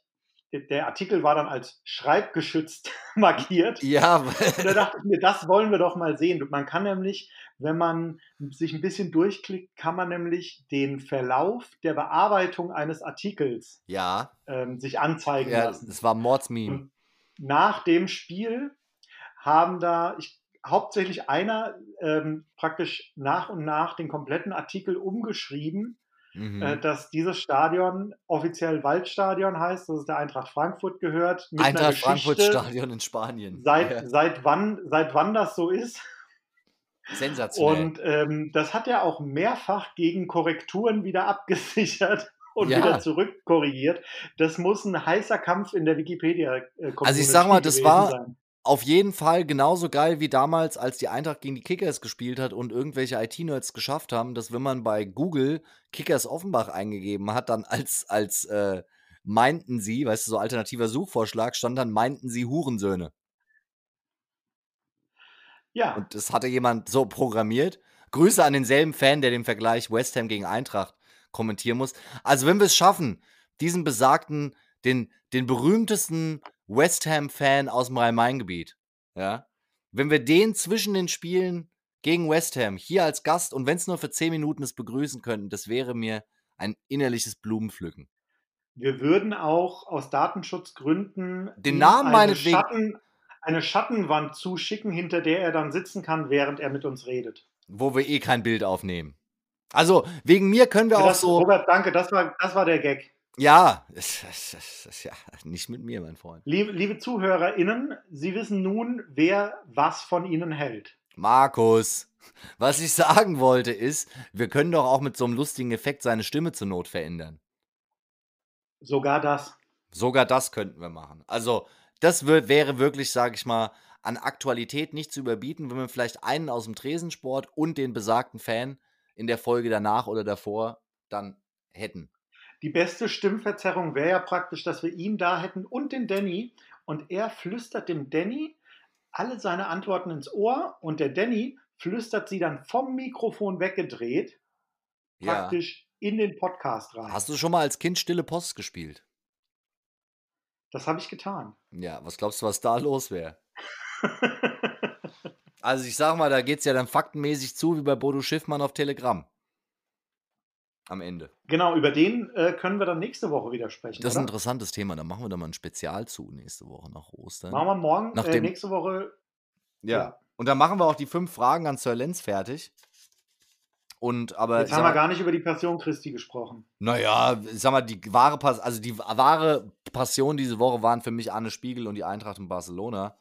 der Artikel war dann als schreibgeschützt markiert. Ja. Und da dachte ich mir, das wollen wir doch mal sehen. Man kann nämlich, wenn man sich ein bisschen durchklickt, kann man nämlich den Verlauf der Bearbeitung eines Artikels ja. ähm, sich anzeigen ja, lassen. Das war Mordsmeme. nach dem Spiel haben da, ich hauptsächlich einer ähm, praktisch nach und nach den kompletten Artikel umgeschrieben, mhm. äh, dass dieses Stadion offiziell Waldstadion heißt, dass es der Eintracht Frankfurt gehört. Eintracht Frankfurt Stadion in Spanien. Seit, ja. seit, wann, seit wann das so ist. Sensationell. Und ähm, das hat er auch mehrfach gegen Korrekturen wieder abgesichert und ja. wieder zurückkorrigiert. Das muss ein heißer Kampf in der Wikipedia-Community Also ich sag mal, das war, sein auf jeden Fall genauso geil wie damals, als die Eintracht gegen die Kickers gespielt hat und irgendwelche IT-Nerds geschafft haben, dass wenn man bei Google Kickers Offenbach eingegeben hat, dann als, als äh, meinten sie, weißt du, so alternativer Suchvorschlag, stand dann, meinten sie Hurensöhne. Ja. Und das hatte jemand so programmiert. Grüße an denselben Fan, der den Vergleich West Ham gegen Eintracht kommentieren muss. Also, wenn wir es schaffen, diesen besagten, den, den berühmtesten West Ham-Fan aus dem Rhein-Main-Gebiet, ja, wenn wir den zwischen den Spielen gegen West Ham hier als Gast und wenn es nur für 10 Minuten ist, begrüßen könnten, das wäre mir ein innerliches Blumenpflücken. Wir würden auch aus Datenschutzgründen den Namen meinetwegen Schatten, eine Schattenwand zuschicken, hinter der er dann sitzen kann, während er mit uns redet. Wo wir eh kein Bild aufnehmen. Also, wegen mir können wir ja, auch das, so. Robert, danke, das war, das war der Gag. Ja, das, das, das, ja, nicht mit mir, mein Freund. Liebe, liebe ZuhörerInnen, Sie wissen nun, wer was von Ihnen hält. Markus, was ich sagen wollte ist, wir können doch auch mit so einem lustigen Effekt seine Stimme zur Not verändern. Sogar das. Sogar das könnten wir machen. Also, das wäre wirklich, sage ich mal, an Aktualität nicht zu überbieten, wenn wir vielleicht einen aus dem Tresensport und den besagten Fan in der Folge danach oder davor dann hätten. Die beste Stimmverzerrung wäre ja praktisch, dass wir ihn da hätten und den Danny und er flüstert dem Danny alle seine Antworten ins Ohr und der Danny flüstert sie dann vom Mikrofon weggedreht ja. praktisch in den Podcast rein. Hast du schon mal als Kind Stille Post gespielt? Das habe ich getan. Ja, was glaubst du, was da los wäre? also ich sag mal, da geht es ja dann faktenmäßig zu wie bei Bodo Schiffmann auf Telegram. Am Ende. Genau, über den äh, können wir dann nächste Woche wieder sprechen. Das ist oder? ein interessantes Thema. Da machen wir dann mal ein Spezial zu nächste Woche nach Ostern. Machen wir morgen, Nachdem, äh, nächste Woche. Ja. ja. Und dann machen wir auch die fünf Fragen an Sir Lenz fertig. Und aber jetzt haben wir gar nicht über die Passion Christi gesprochen. Naja, sag mal, die wahre Pas also die wahre Passion diese Woche waren für mich Anne Spiegel und die Eintracht in Barcelona.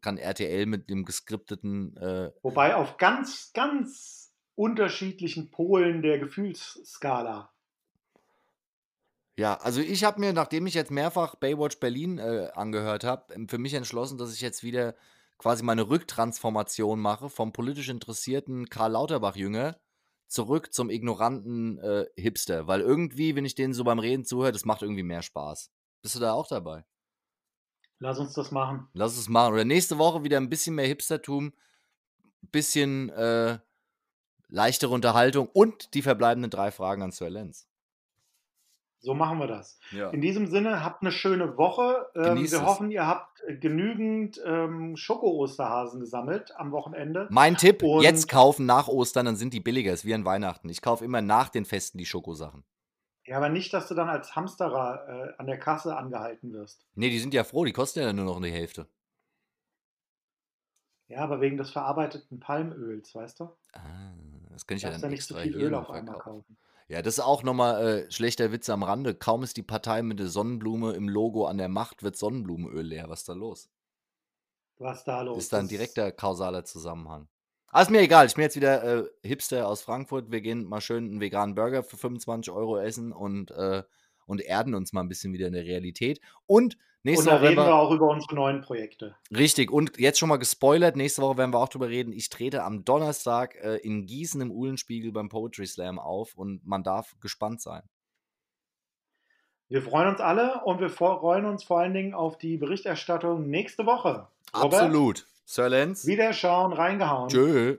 Kann RTL mit dem geskripteten. Äh Wobei auf ganz, ganz unterschiedlichen Polen der Gefühlsskala. Ja, also ich habe mir, nachdem ich jetzt mehrfach Baywatch Berlin äh, angehört habe, für mich entschlossen, dass ich jetzt wieder quasi meine Rücktransformation mache vom politisch interessierten Karl Lauterbach-Jünger zurück zum ignoranten äh, Hipster, weil irgendwie, wenn ich denen so beim Reden zuhöre, das macht irgendwie mehr Spaß. Bist du da auch dabei? Lass uns das machen. Lass es machen. Oder nächste Woche wieder ein bisschen mehr Hipstertum, bisschen äh, leichtere Unterhaltung und die verbleibenden drei Fragen an Sir Lenz. So machen wir das. Ja. In diesem Sinne, habt eine schöne Woche. Ähm, wir es. hoffen, ihr habt genügend ähm, Schoko-Osterhasen gesammelt am Wochenende. Mein Tipp, Und jetzt kaufen nach Ostern, dann sind die billiger. Ist wie an Weihnachten. Ich kaufe immer nach den Festen die Schokosachen. Ja, aber nicht, dass du dann als Hamsterer äh, an der Kasse angehalten wirst. Nee, die sind ja froh, die kosten ja nur noch die Hälfte. Ja, aber wegen des verarbeiteten Palmöls, weißt du? Ah, das kann ich ja dann ja nicht so viel Öl auf einmal kaufen. Ja, das ist auch nochmal äh, schlechter Witz am Rande. Kaum ist die Partei mit der Sonnenblume im Logo an der Macht, wird Sonnenblumenöl leer. Was ist da los? Was da los? Ist da ein direkter kausaler Zusammenhang. Aber ist mir egal, ich bin jetzt wieder äh, Hipster aus Frankfurt. Wir gehen mal schön einen veganen Burger für 25 Euro essen und, äh, und erden uns mal ein bisschen wieder in der Realität. Und Nächste und da Woche reden wir auch über unsere neuen Projekte. Richtig, und jetzt schon mal gespoilert, nächste Woche werden wir auch drüber reden. Ich trete am Donnerstag äh, in Gießen im Uhlenspiegel beim Poetry Slam auf und man darf gespannt sein. Wir freuen uns alle und wir freuen uns vor allen Dingen auf die Berichterstattung nächste Woche. Robert, Absolut. Sir Lenz. Wiederschauen, reingehauen. Tschö.